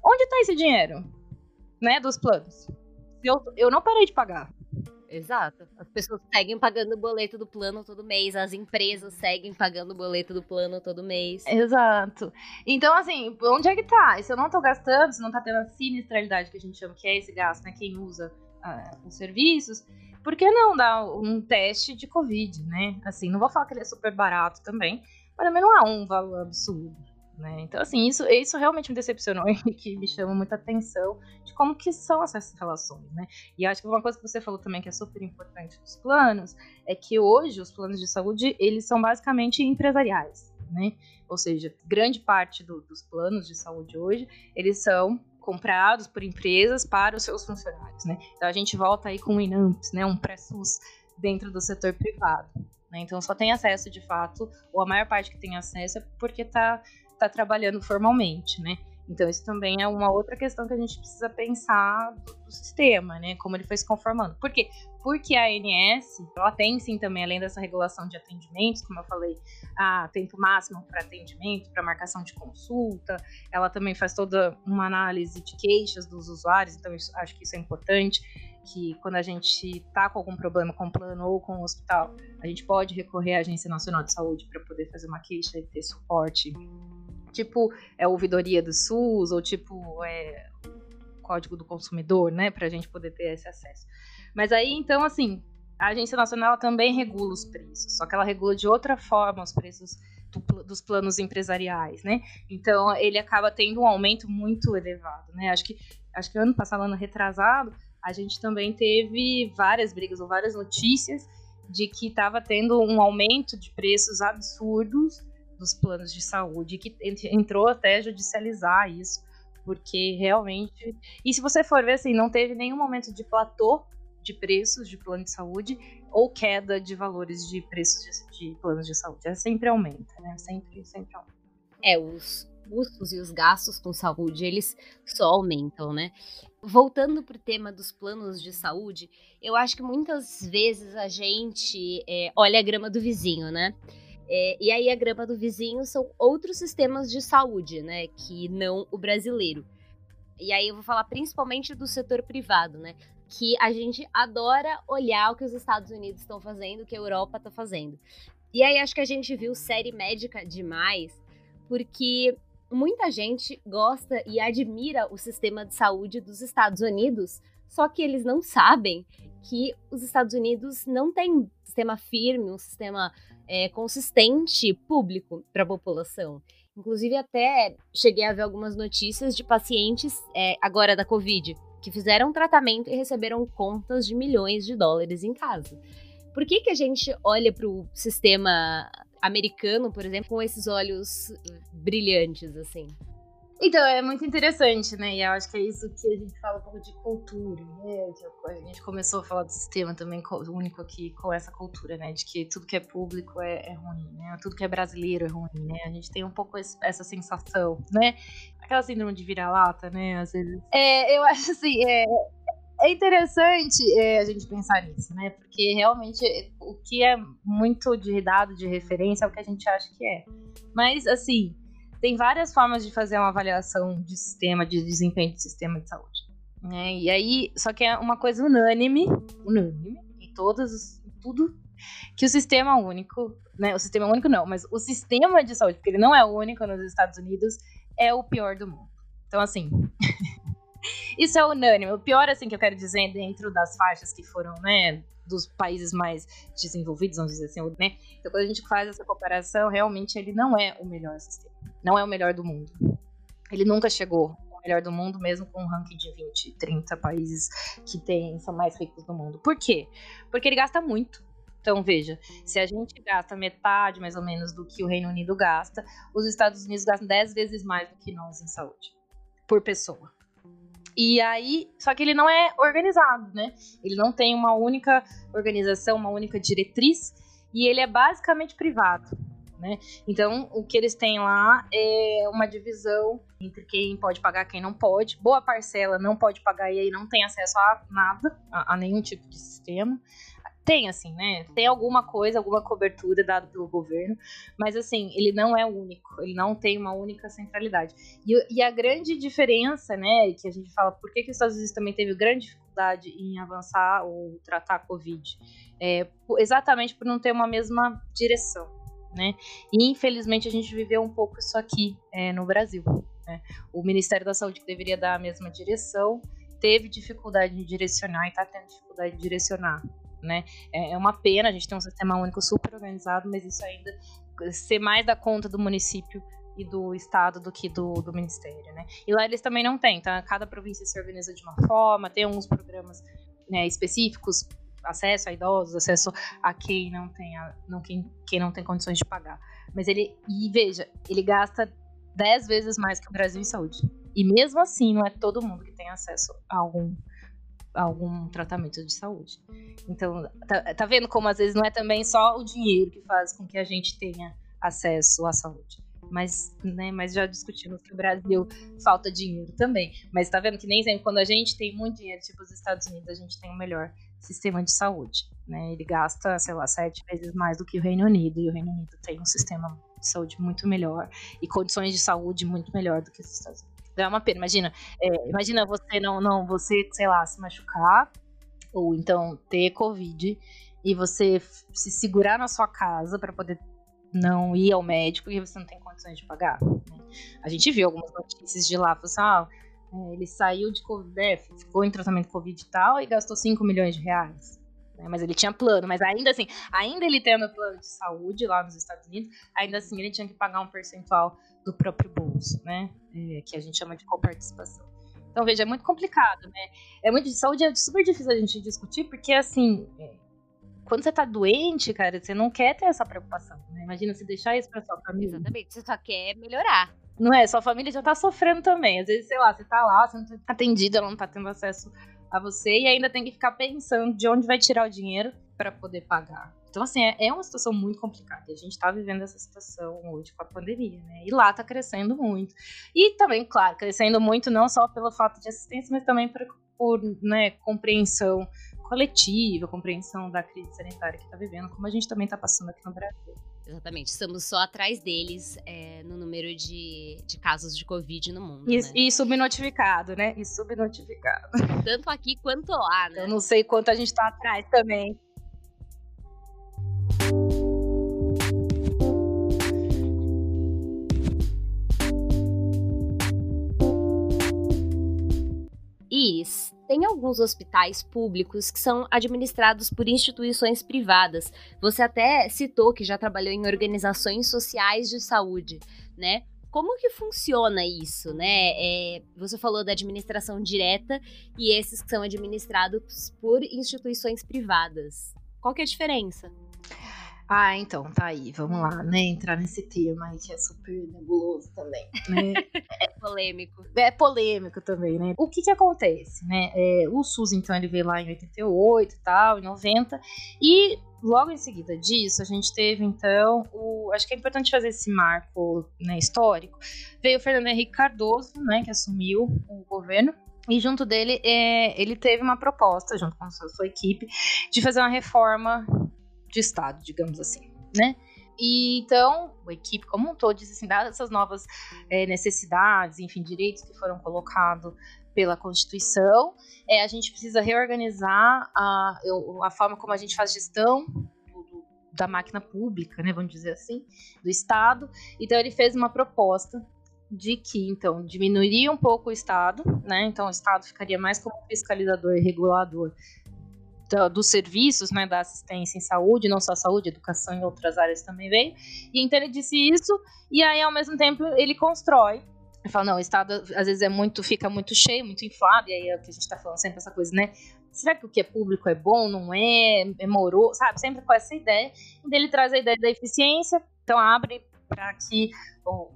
onde está esse dinheiro, né, dos planos? Eu, eu não parei de pagar. Exato. As pessoas seguem pagando o boleto do plano todo mês, as empresas seguem pagando o boleto do plano todo mês. Exato. Então, assim, onde é que tá? Se eu não tô gastando, se não tá tendo a sinistralidade que a gente chama, que é esse gasto, né? Quem usa uh, os serviços, por que não dar um teste de Covid, né? Assim, não vou falar que ele é super barato também, mas também não é um valor absurdo. Né? Então, assim, isso, isso realmente me decepcionou e que me chama muita atenção de como que são essas relações, né? E acho que uma coisa que você falou também que é super importante dos planos é que hoje os planos de saúde, eles são basicamente empresariais, né? Ou seja, grande parte do, dos planos de saúde hoje, eles são comprados por empresas para os seus funcionários, né? Então a gente volta aí com o INAMPS, né? Um pré-SUS dentro do setor privado. Né? Então só tem acesso de fato, ou a maior parte que tem acesso é porque está está trabalhando formalmente, né? Então, isso também é uma outra questão que a gente precisa pensar do, do, sistema, né? Como ele foi se conformando. Por quê? Porque a ANS, ela tem sim também, além dessa regulação de atendimentos, como eu falei, a tempo máximo para atendimento, para marcação de consulta, ela também faz toda uma análise de queixas dos usuários, então isso, acho que isso é importante que quando a gente está com algum problema com o plano ou com o hospital, a gente pode recorrer à Agência Nacional de Saúde para poder fazer uma queixa e ter suporte tipo é ouvidoria do SUS ou tipo é código do consumidor, né, para a gente poder ter esse acesso. Mas aí então assim a agência nacional também regula os preços, só que ela regula de outra forma os preços do, dos planos empresariais, né? Então ele acaba tendo um aumento muito elevado, né? Acho que acho que ano passado, ano retrasado, a gente também teve várias brigas ou várias notícias de que estava tendo um aumento de preços absurdos dos planos de saúde, que entrou até judicializar isso, porque realmente. E se você for ver assim, não teve nenhum momento de platô de preços de plano de saúde ou queda de valores de preços de, de planos de saúde. É sempre aumenta, né? Sempre, sempre aumenta. É, os custos e os gastos com saúde, eles só aumentam, né? Voltando para o tema dos planos de saúde, eu acho que muitas vezes a gente é, olha a grama do vizinho, né? É, e aí a grama do vizinho são outros sistemas de saúde, né? Que não o brasileiro. E aí eu vou falar principalmente do setor privado, né? Que a gente adora olhar o que os Estados Unidos estão fazendo, o que a Europa está fazendo. E aí acho que a gente viu série médica demais, porque muita gente gosta e admira o sistema de saúde dos Estados Unidos, só que eles não sabem que os Estados Unidos não têm um sistema firme, um sistema é, consistente público para a população. Inclusive, até cheguei a ver algumas notícias de pacientes, é, agora da Covid, que fizeram tratamento e receberam contas de milhões de dólares em casa. Por que, que a gente olha para o sistema americano, por exemplo, com esses olhos brilhantes, assim? Então, é muito interessante, né? E eu acho que é isso que a gente fala um pouco de cultura, né? A gente começou a falar do sistema também único aqui com essa cultura, né? De que tudo que é público é, é ruim, né? Tudo que é brasileiro é ruim, né? A gente tem um pouco essa sensação, né? Aquela síndrome de vira-lata, né? Às vezes. É, eu acho assim, é, é interessante é, a gente pensar nisso, né? Porque realmente o que é muito de dado de referência é o que a gente acha que é. Mas, assim, tem várias formas de fazer uma avaliação de sistema, de desempenho de sistema de saúde. Né? E aí, só que é uma coisa unânime, unânime, em todas, tudo, que o sistema único, né? O sistema único não, mas o sistema de saúde, porque ele não é único nos Estados Unidos, é o pior do mundo. Então, assim, isso é unânime. O pior, assim, que eu quero dizer, dentro das faixas que foram, né, dos países mais desenvolvidos, vamos dizer assim, né? Então, quando a gente faz essa comparação, realmente ele não é o melhor sistema. Não é o melhor do mundo. Ele nunca chegou ao melhor do mundo, mesmo com um ranking de 20, 30 países que tem, são mais ricos do mundo. Por quê? Porque ele gasta muito. Então, veja, se a gente gasta metade, mais ou menos, do que o Reino Unido gasta, os Estados Unidos gastam 10 vezes mais do que nós em saúde, por pessoa. E aí, só que ele não é organizado, né? Ele não tem uma única organização, uma única diretriz, e ele é basicamente privado. Né? Então, o que eles têm lá é uma divisão entre quem pode pagar quem não pode. Boa parcela não pode pagar e aí não tem acesso a nada, a, a nenhum tipo de sistema tem, assim, né? Tem alguma coisa, alguma cobertura dada pelo governo, mas, assim, ele não é único, ele não tem uma única centralidade. E, e a grande diferença, né, que a gente fala, por que, que os Estados Unidos também teve grande dificuldade em avançar ou tratar a Covid? É, exatamente por não ter uma mesma direção, né? E, infelizmente, a gente viveu um pouco isso aqui é, no Brasil. Né? O Ministério da Saúde, que deveria dar a mesma direção, teve dificuldade de direcionar e está tendo dificuldade de direcionar né? É, é uma pena a gente ter um sistema único super organizado, mas isso ainda ser mais da conta do município e do estado do que do, do ministério, né? E lá eles também não têm, tá? Cada província se organiza de uma forma, tem alguns programas né, específicos, acesso a idosos, acesso a quem não tem, a, não, quem, quem não tem condições de pagar. Mas ele, e veja, ele gasta 10 vezes mais que o Brasil em saúde. E mesmo assim, não é todo mundo que tem acesso a algum algum tratamento de saúde. Então, tá, tá vendo como às vezes não é também só o dinheiro que faz com que a gente tenha acesso à saúde. Mas, né, mas já discutimos que o Brasil falta dinheiro também. Mas tá vendo que nem sempre quando a gente tem muito dinheiro, tipo os Estados Unidos, a gente tem o um melhor sistema de saúde. Né? Ele gasta, sei lá, sete vezes mais do que o Reino Unido, e o Reino Unido tem um sistema de saúde muito melhor e condições de saúde muito melhor do que os Estados Unidos. É uma pena. Imagina, é, imagina você não, não, você, sei lá, se machucar ou então ter Covid e você se segurar na sua casa para poder não ir ao médico e você não tem condições de pagar. Né? A gente viu algumas notícias de lá, falou assim, ah, é, ele saiu de Covid, é, ficou em tratamento Covid e tal e gastou 5 milhões de reais. Né? Mas ele tinha plano, mas ainda assim, ainda ele tendo plano de saúde lá nos Estados Unidos, ainda assim ele tinha que pagar um percentual do próprio bolso, né? É, que a gente chama de coparticipação. Então, veja, é muito complicado, né? É muito de saúde, é super difícil a gente discutir, porque assim, é, quando você tá doente, cara, você não quer ter essa preocupação, né? Imagina se deixar isso pra sua família. Exatamente, você só quer melhorar. Não é? Sua família já tá sofrendo também. Às vezes, sei lá, você tá lá, você não tá atendida, ela não tá tendo acesso a você e ainda tem que ficar pensando de onde vai tirar o dinheiro para poder pagar. Então, assim, é, é uma situação muito complicada. A gente está vivendo essa situação hoje com a pandemia, né? E lá está crescendo muito. E também, claro, crescendo muito não só pelo fato de assistência, mas também por, por né, compreensão coletiva, compreensão da crise sanitária que está vivendo, como a gente também está passando aqui no Brasil. Exatamente, estamos só atrás deles é, no número de, de casos de Covid no mundo. E, né? e subnotificado, né? E subnotificado. Tanto aqui quanto lá, né? Eu não sei quanto a gente está atrás também. Iris, tem alguns hospitais públicos que são administrados por instituições privadas. Você até citou que já trabalhou em organizações sociais de saúde, né? Como que funciona isso, né? É, você falou da administração direta e esses que são administrados por instituições privadas. Qual que é a diferença? Ah, então, tá aí, vamos lá, né? Entrar nesse tema aí que é super nebuloso também, né? é polêmico. É polêmico também, né? O que que acontece, né? É, o SUS, então, ele veio lá em 88 e tal, em 90, e logo em seguida disso, a gente teve, então, o... Acho que é importante fazer esse marco né, histórico. Veio o Fernando Henrique Cardoso, né, que assumiu o governo, e junto dele, é, ele teve uma proposta, junto com a sua equipe, de fazer uma reforma de Estado, digamos assim, né? E então, a equipe como um todo disse assim, dadas essas novas é, necessidades, enfim, direitos que foram colocados pela Constituição, é, a gente precisa reorganizar a, a forma como a gente faz gestão da máquina pública, né, vamos dizer assim, do Estado. Então ele fez uma proposta de que então diminuiria um pouco o Estado, né? Então o Estado ficaria mais como fiscalizador e regulador dos serviços, né, da assistência em saúde, não só saúde, educação e outras áreas também veio. E então ele disse isso, e aí ao mesmo tempo ele constrói. Ele fala, não, o Estado às vezes é muito, fica muito cheio, muito inflado, e aí é o que a gente está falando sempre, essa coisa, né? Será que o que é público é bom, não é, é moroso, sabe? Sempre com essa ideia. E ele traz a ideia da eficiência, então abre para que,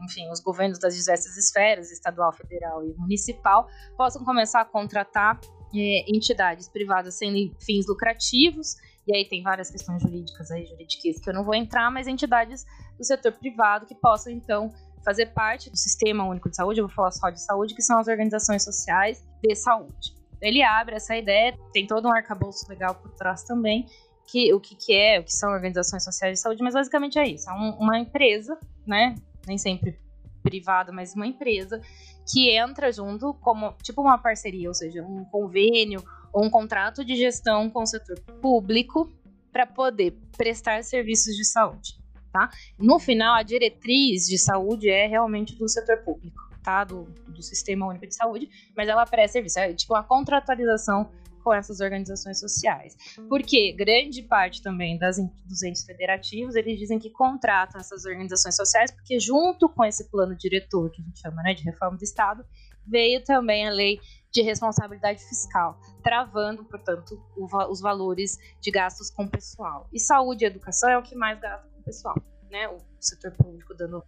enfim, os governos das diversas esferas, estadual, federal e municipal, possam começar a contratar é, entidades privadas sem fins lucrativos, e aí tem várias questões jurídicas aí, jurídicas que eu não vou entrar, mas entidades do setor privado que possam, então, fazer parte do Sistema Único de Saúde, eu vou falar só de saúde, que são as organizações sociais de saúde. Ele abre essa ideia, tem todo um arcabouço legal por trás também, que o que, que é, o que são organizações sociais de saúde, mas basicamente é isso, é um, uma empresa, né, nem sempre privada, mas uma empresa que entra junto como tipo uma parceria, ou seja, um convênio ou um contrato de gestão com o setor público para poder prestar serviços de saúde, tá? No final, a diretriz de saúde é realmente do setor público, tá? Do, do Sistema Único de Saúde, mas ela presta serviço, é tipo uma contratualização com essas organizações sociais. Porque grande parte também das, dos entes federativos, eles dizem que contratam essas organizações sociais, porque junto com esse plano diretor, que a gente chama né, de reforma do Estado, veio também a lei de responsabilidade fiscal, travando, portanto, o, os valores de gastos com pessoal. E saúde e educação é o que mais gasta com pessoal. Né, o setor público dando,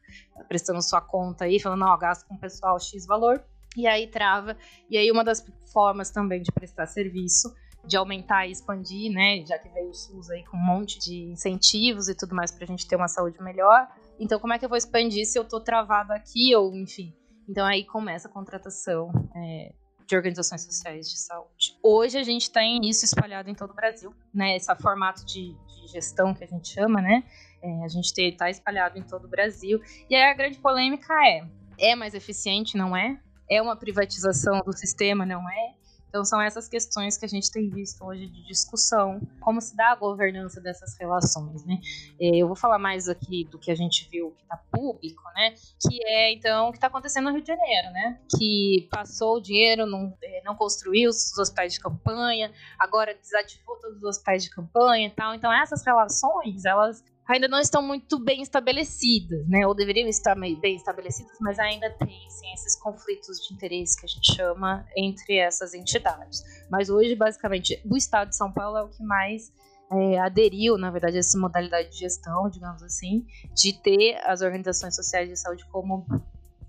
prestando sua conta aí, falando, ó, gasto com pessoal X valor, e aí trava. E aí uma das formas também de prestar serviço, de aumentar e expandir, né? Já que veio o SUS aí com um monte de incentivos e tudo mais para a gente ter uma saúde melhor. Então, como é que eu vou expandir se eu tô travado aqui ou enfim? Então aí começa a contratação é, de organizações sociais de saúde. Hoje a gente tem isso espalhado em todo o Brasil, né? Esse formato de, de gestão que a gente chama, né? É, a gente está espalhado em todo o Brasil. E aí a grande polêmica é: é mais eficiente, não é? É uma privatização do sistema, não é? Então são essas questões que a gente tem visto hoje de discussão, como se dá a governança dessas relações, né? É, eu vou falar mais aqui do que a gente viu que está público, né? Que é então o que está acontecendo no Rio de Janeiro, né? Que passou o dinheiro, não, é, não construiu os hospitais de campanha, agora desativou todos os hospitais de campanha e tal. Então essas relações, elas ainda não estão muito bem estabelecidas, né? Ou deveriam estar bem estabelecidas, mas ainda tem sim, esses conflitos de interesse que a gente chama entre essas entidades. Mas hoje, basicamente, o Estado de São Paulo é o que mais é, aderiu, na verdade, a essa modalidade de gestão, digamos assim, de ter as organizações sociais de saúde como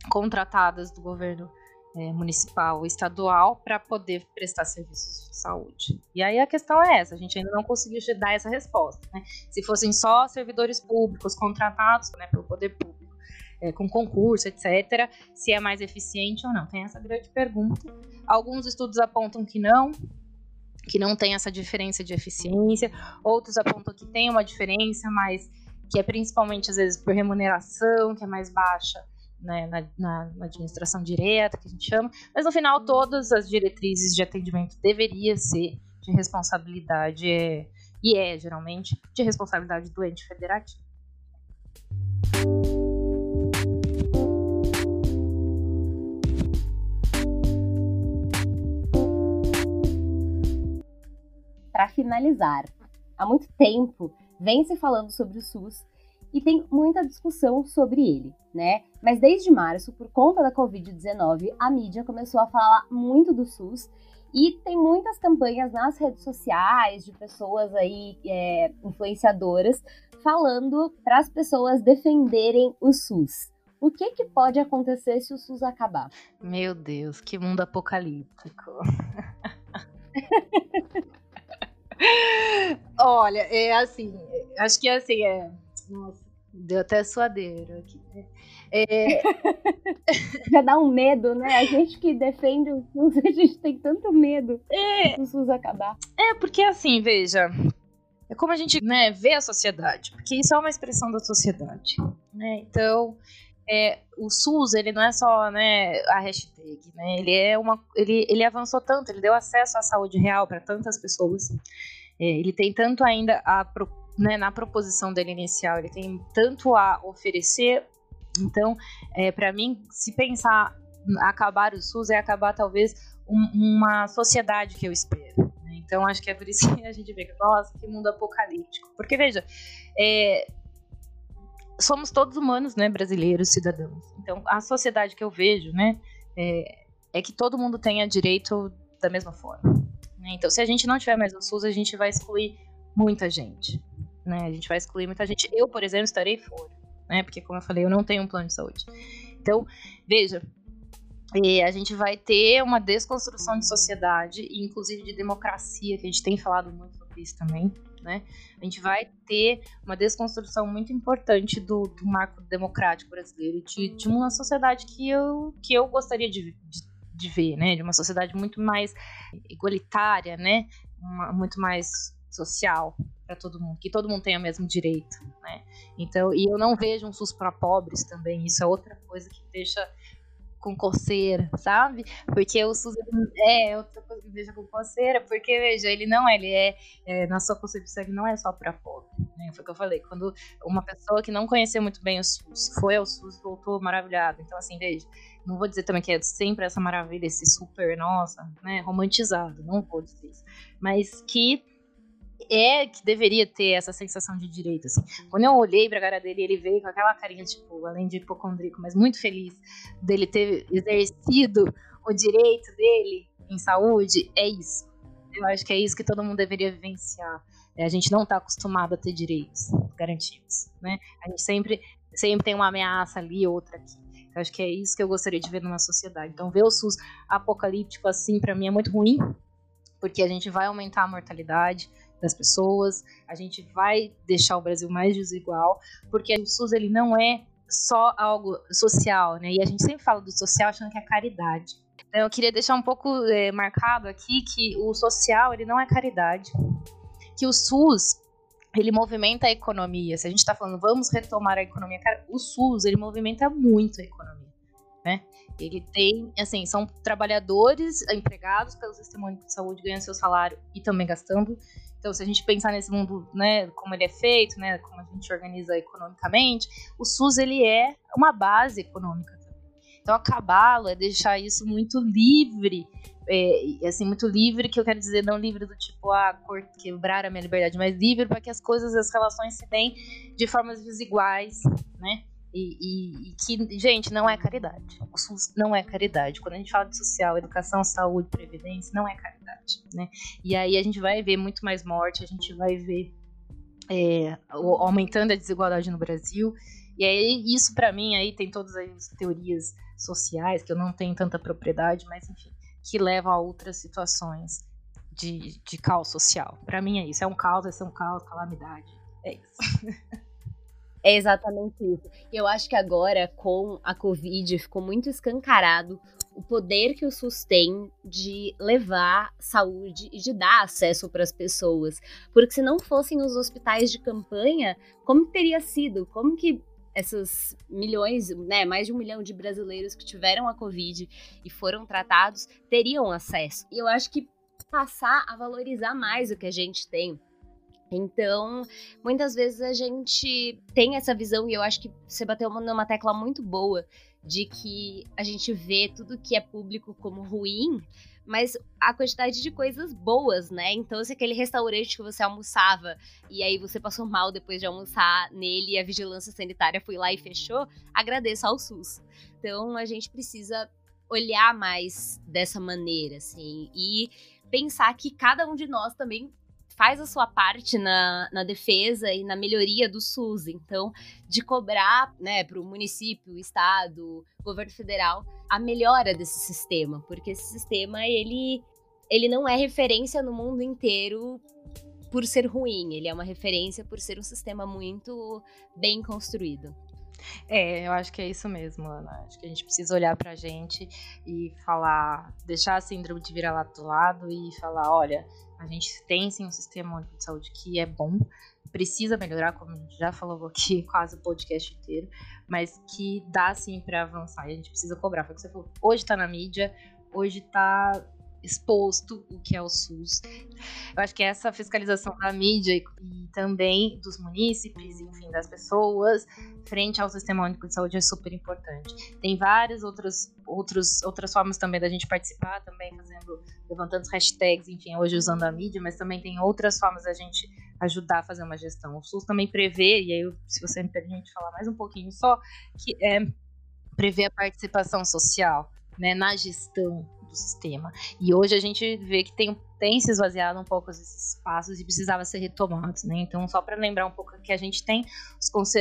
contratadas do governo é, municipal e estadual para poder prestar serviços de saúde. E aí a questão é essa, a gente ainda não conseguiu dar essa resposta. Né? Se fossem só servidores públicos contratados né, pelo poder público, é, com concurso, etc., se é mais eficiente ou não. Tem essa grande pergunta. Alguns estudos apontam que não, que não tem essa diferença de eficiência, outros apontam que tem uma diferença, mas que é principalmente às vezes por remuneração, que é mais baixa né, na, na, administração direta, que a gente chama, mas no final todas as diretrizes de atendimento deveria ser de responsabilidade, é, e é geralmente, de responsabilidade do ente federativo. Para finalizar, há muito tempo vem se falando sobre o SUS e tem muita discussão sobre ele, né? Mas desde março, por conta da Covid-19, a mídia começou a falar muito do SUS e tem muitas campanhas nas redes sociais de pessoas aí é, influenciadoras falando para as pessoas defenderem o SUS. O que, que pode acontecer se o SUS acabar? Meu Deus, que mundo apocalíptico. Olha, é assim, acho que é assim, é. Nossa, deu até suadeiro aqui. Né? É... Já dá um medo, né? A gente que defende o SUS, a gente tem tanto medo é... do SUS acabar. É, porque assim, veja, é como a gente né, vê a sociedade, porque isso é uma expressão da sociedade. Né? Então, é, o SUS ele não é só né, a hashtag, né? Ele é uma, ele, ele avançou tanto, ele deu acesso à saúde real para tantas pessoas. É, ele tem tanto ainda a, né, na proposição dele inicial, ele tem tanto a oferecer. Então, é, para mim, se pensar acabar o SUS é acabar talvez um, uma sociedade que eu espero. Então acho que é por isso que a gente vê que, nossa, que mundo apocalíptico. Porque, veja, é, somos todos humanos, né, brasileiros, cidadãos. Então a sociedade que eu vejo, né, é, é que todo mundo tenha direito da mesma forma. Né? Então se a gente não tiver mais o SUS, a gente vai excluir muita gente. Né? A gente vai excluir muita gente. Eu, por exemplo, estarei fora. Né? Porque, como eu falei, eu não tenho um plano de saúde. Então, veja, e a gente vai ter uma desconstrução de sociedade, inclusive de democracia, que a gente tem falado muito sobre isso também, né? A gente vai ter uma desconstrução muito importante do, do marco democrático brasileiro, de, de, uma sociedade que eu, que eu gostaria de, de, de ver, né? De uma sociedade muito mais igualitária, né? Uma, muito mais social para todo mundo, que todo mundo tenha o mesmo direito, né? Então, e eu não vejo um SUS para pobres também, isso é outra coisa que deixa com coceira, sabe? Porque o SUS é outra coisa que deixa com coceira, porque veja, ele não é, ele é, é na sua concepção, ele não é só para pobre. Né? Foi o que eu falei, quando uma pessoa que não conhecia muito bem o SUS foi ao SUS voltou maravilhado. Então, assim, veja, não vou dizer também que é sempre essa maravilha, esse super, nossa, né, romantizado, não vou dizer isso. Mas que é que deveria ter essa sensação de direito, assim. Quando eu olhei pra cara dele, ele veio com aquela carinha, tipo, além de hipocondríaco, mas muito feliz dele ter exercido o direito dele em saúde, é isso. Eu acho que é isso que todo mundo deveria vivenciar. É, a gente não está acostumado a ter direitos garantidos, né? A gente sempre, sempre tem uma ameaça ali, outra aqui. Eu acho que é isso que eu gostaria de ver numa sociedade. Então, ver o SUS apocalíptico assim, para mim, é muito ruim, porque a gente vai aumentar a mortalidade, das pessoas, a gente vai deixar o Brasil mais desigual, porque o SUS ele não é só algo social, né? E a gente sempre fala do social achando que é caridade. Então, eu queria deixar um pouco é, marcado aqui que o social ele não é caridade, que o SUS ele movimenta a economia. Se a gente está falando vamos retomar a economia, cara, o SUS ele movimenta muito a economia, né? Ele tem, assim, são trabalhadores empregados pelo sistema de saúde ganhando seu salário e também gastando então, se a gente pensar nesse mundo, né, como ele é feito, né, como a gente organiza economicamente, o SUS ele é uma base econômica também. Então, acabá-lo é deixar isso muito livre, é, assim, muito livre, que eu quero dizer, não livre do tipo, ah, quebrar a minha liberdade, mas livre para que as coisas, as relações se deem de formas desiguais, né? E, e, e, que, gente, não é caridade. O SUS não é caridade. Quando a gente fala de social, educação, saúde, previdência, não é caridade, né? E aí a gente vai ver muito mais morte, a gente vai ver é, aumentando a desigualdade no Brasil. E aí isso para mim aí tem todas as teorias sociais que eu não tenho tanta propriedade, mas enfim, que levam a outras situações de, de caos social. Para mim é isso, é um caos, é um caos, calamidade. É isso. É exatamente isso. Eu acho que agora, com a Covid, ficou muito escancarado o poder que o SUS tem de levar saúde e de dar acesso para as pessoas. Porque se não fossem os hospitais de campanha, como teria sido? Como que esses milhões, né, mais de um milhão de brasileiros que tiveram a Covid e foram tratados teriam acesso? E eu acho que passar a valorizar mais o que a gente tem então, muitas vezes a gente tem essa visão, e eu acho que você bateu numa tecla muito boa, de que a gente vê tudo que é público como ruim, mas a quantidade de coisas boas, né? Então, se aquele restaurante que você almoçava e aí você passou mal depois de almoçar nele e a vigilância sanitária foi lá e fechou, agradeça ao SUS. Então, a gente precisa olhar mais dessa maneira, assim, e pensar que cada um de nós também faz a sua parte na, na defesa e na melhoria do SUS. Então, de cobrar né, para o município, estado, governo federal, a melhora desse sistema, porque esse sistema ele, ele não é referência no mundo inteiro por ser ruim, ele é uma referência por ser um sistema muito bem construído. É, eu acho que é isso mesmo, Ana. Acho que a gente precisa olhar pra gente e falar, deixar a síndrome de virar lá do lado e falar, olha, a gente tem sim um sistema de saúde que é bom, precisa melhorar, como a gente já falou aqui quase o podcast inteiro, mas que dá sim para avançar e a gente precisa cobrar. Foi o que você falou. Hoje tá na mídia, hoje tá exposto o que é o SUS. Eu acho que essa fiscalização da mídia e, também dos munícipes, enfim, das pessoas, frente ao Sistema Único de Saúde é super importante. Tem várias outras, outros, outras formas também da gente participar, também fazendo, levantando hashtags, enfim, hoje usando a mídia, mas também tem outras formas da gente ajudar a fazer uma gestão. O SUS também prevê, e aí, se você me permite falar mais um pouquinho só, que é prevê a participação social né, na gestão do sistema. E hoje a gente vê que tem, tem se esvaziado um pouco esses espaços e precisava ser retomados. Né? Então, só para lembrar um pouco que a gente tem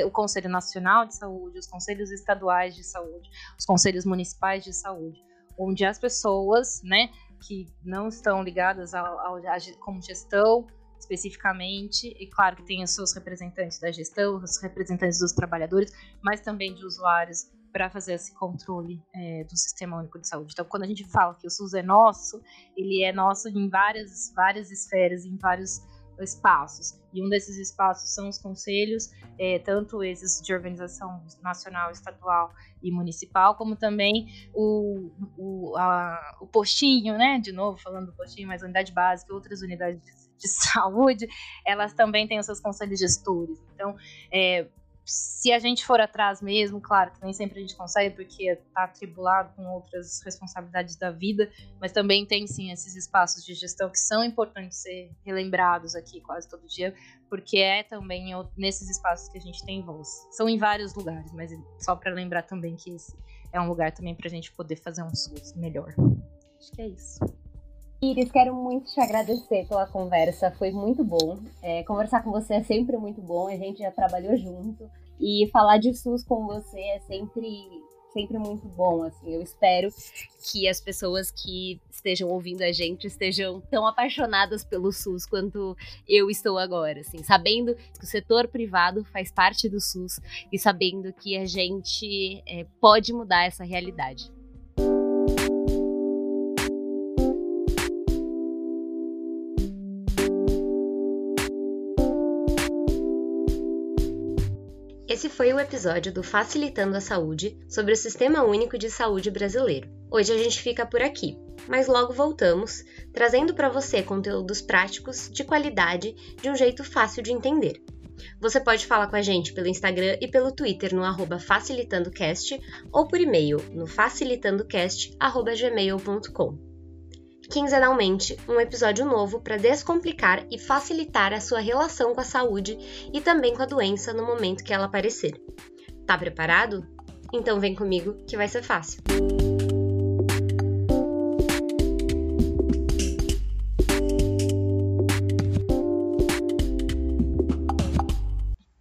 o Conselho Nacional de Saúde, os Conselhos Estaduais de Saúde, os Conselhos Municipais de Saúde, onde as pessoas né, que não estão ligadas ao, ao, a, como gestão especificamente, e claro que tem os seus representantes da gestão, os representantes dos trabalhadores, mas também de usuários para fazer esse controle é, do Sistema Único de Saúde. Então, quando a gente fala que o SUS é nosso, ele é nosso em várias, várias esferas, em vários espaços. E um desses espaços são os conselhos, é, tanto esses de organização nacional, estadual e municipal, como também o, o, a, o postinho, né? De novo, falando do postinho, mas unidade básica, outras unidades de, de saúde, elas também têm os seus conselhos gestores. Então, é, se a gente for atrás mesmo, claro que nem sempre a gente consegue, porque está atribulado com outras responsabilidades da vida, mas também tem sim esses espaços de gestão que são importantes ser relembrados aqui quase todo dia, porque é também nesses espaços que a gente tem voz. São em vários lugares, mas só para lembrar também que esse é um lugar também para a gente poder fazer um SUS melhor. Acho que é isso. Iris, quero muito te agradecer pela conversa, foi muito bom. É, conversar com você é sempre muito bom, a gente já trabalhou junto. E falar de SUS com você é sempre, sempre muito bom. Assim, eu espero que as pessoas que estejam ouvindo a gente estejam tão apaixonadas pelo SUS quanto eu estou agora. Assim, sabendo que o setor privado faz parte do SUS e sabendo que a gente é, pode mudar essa realidade. Esse foi o episódio do Facilitando a Saúde sobre o Sistema Único de Saúde brasileiro. Hoje a gente fica por aqui, mas logo voltamos, trazendo para você conteúdos práticos, de qualidade, de um jeito fácil de entender. Você pode falar com a gente pelo Instagram e pelo Twitter no arroba facilitandocast ou por e-mail no facilitandocast.gmail.com quinzenalmente um episódio novo para descomplicar e facilitar a sua relação com a saúde e também com a doença no momento que ela aparecer. Tá preparado? Então vem comigo que vai ser fácil.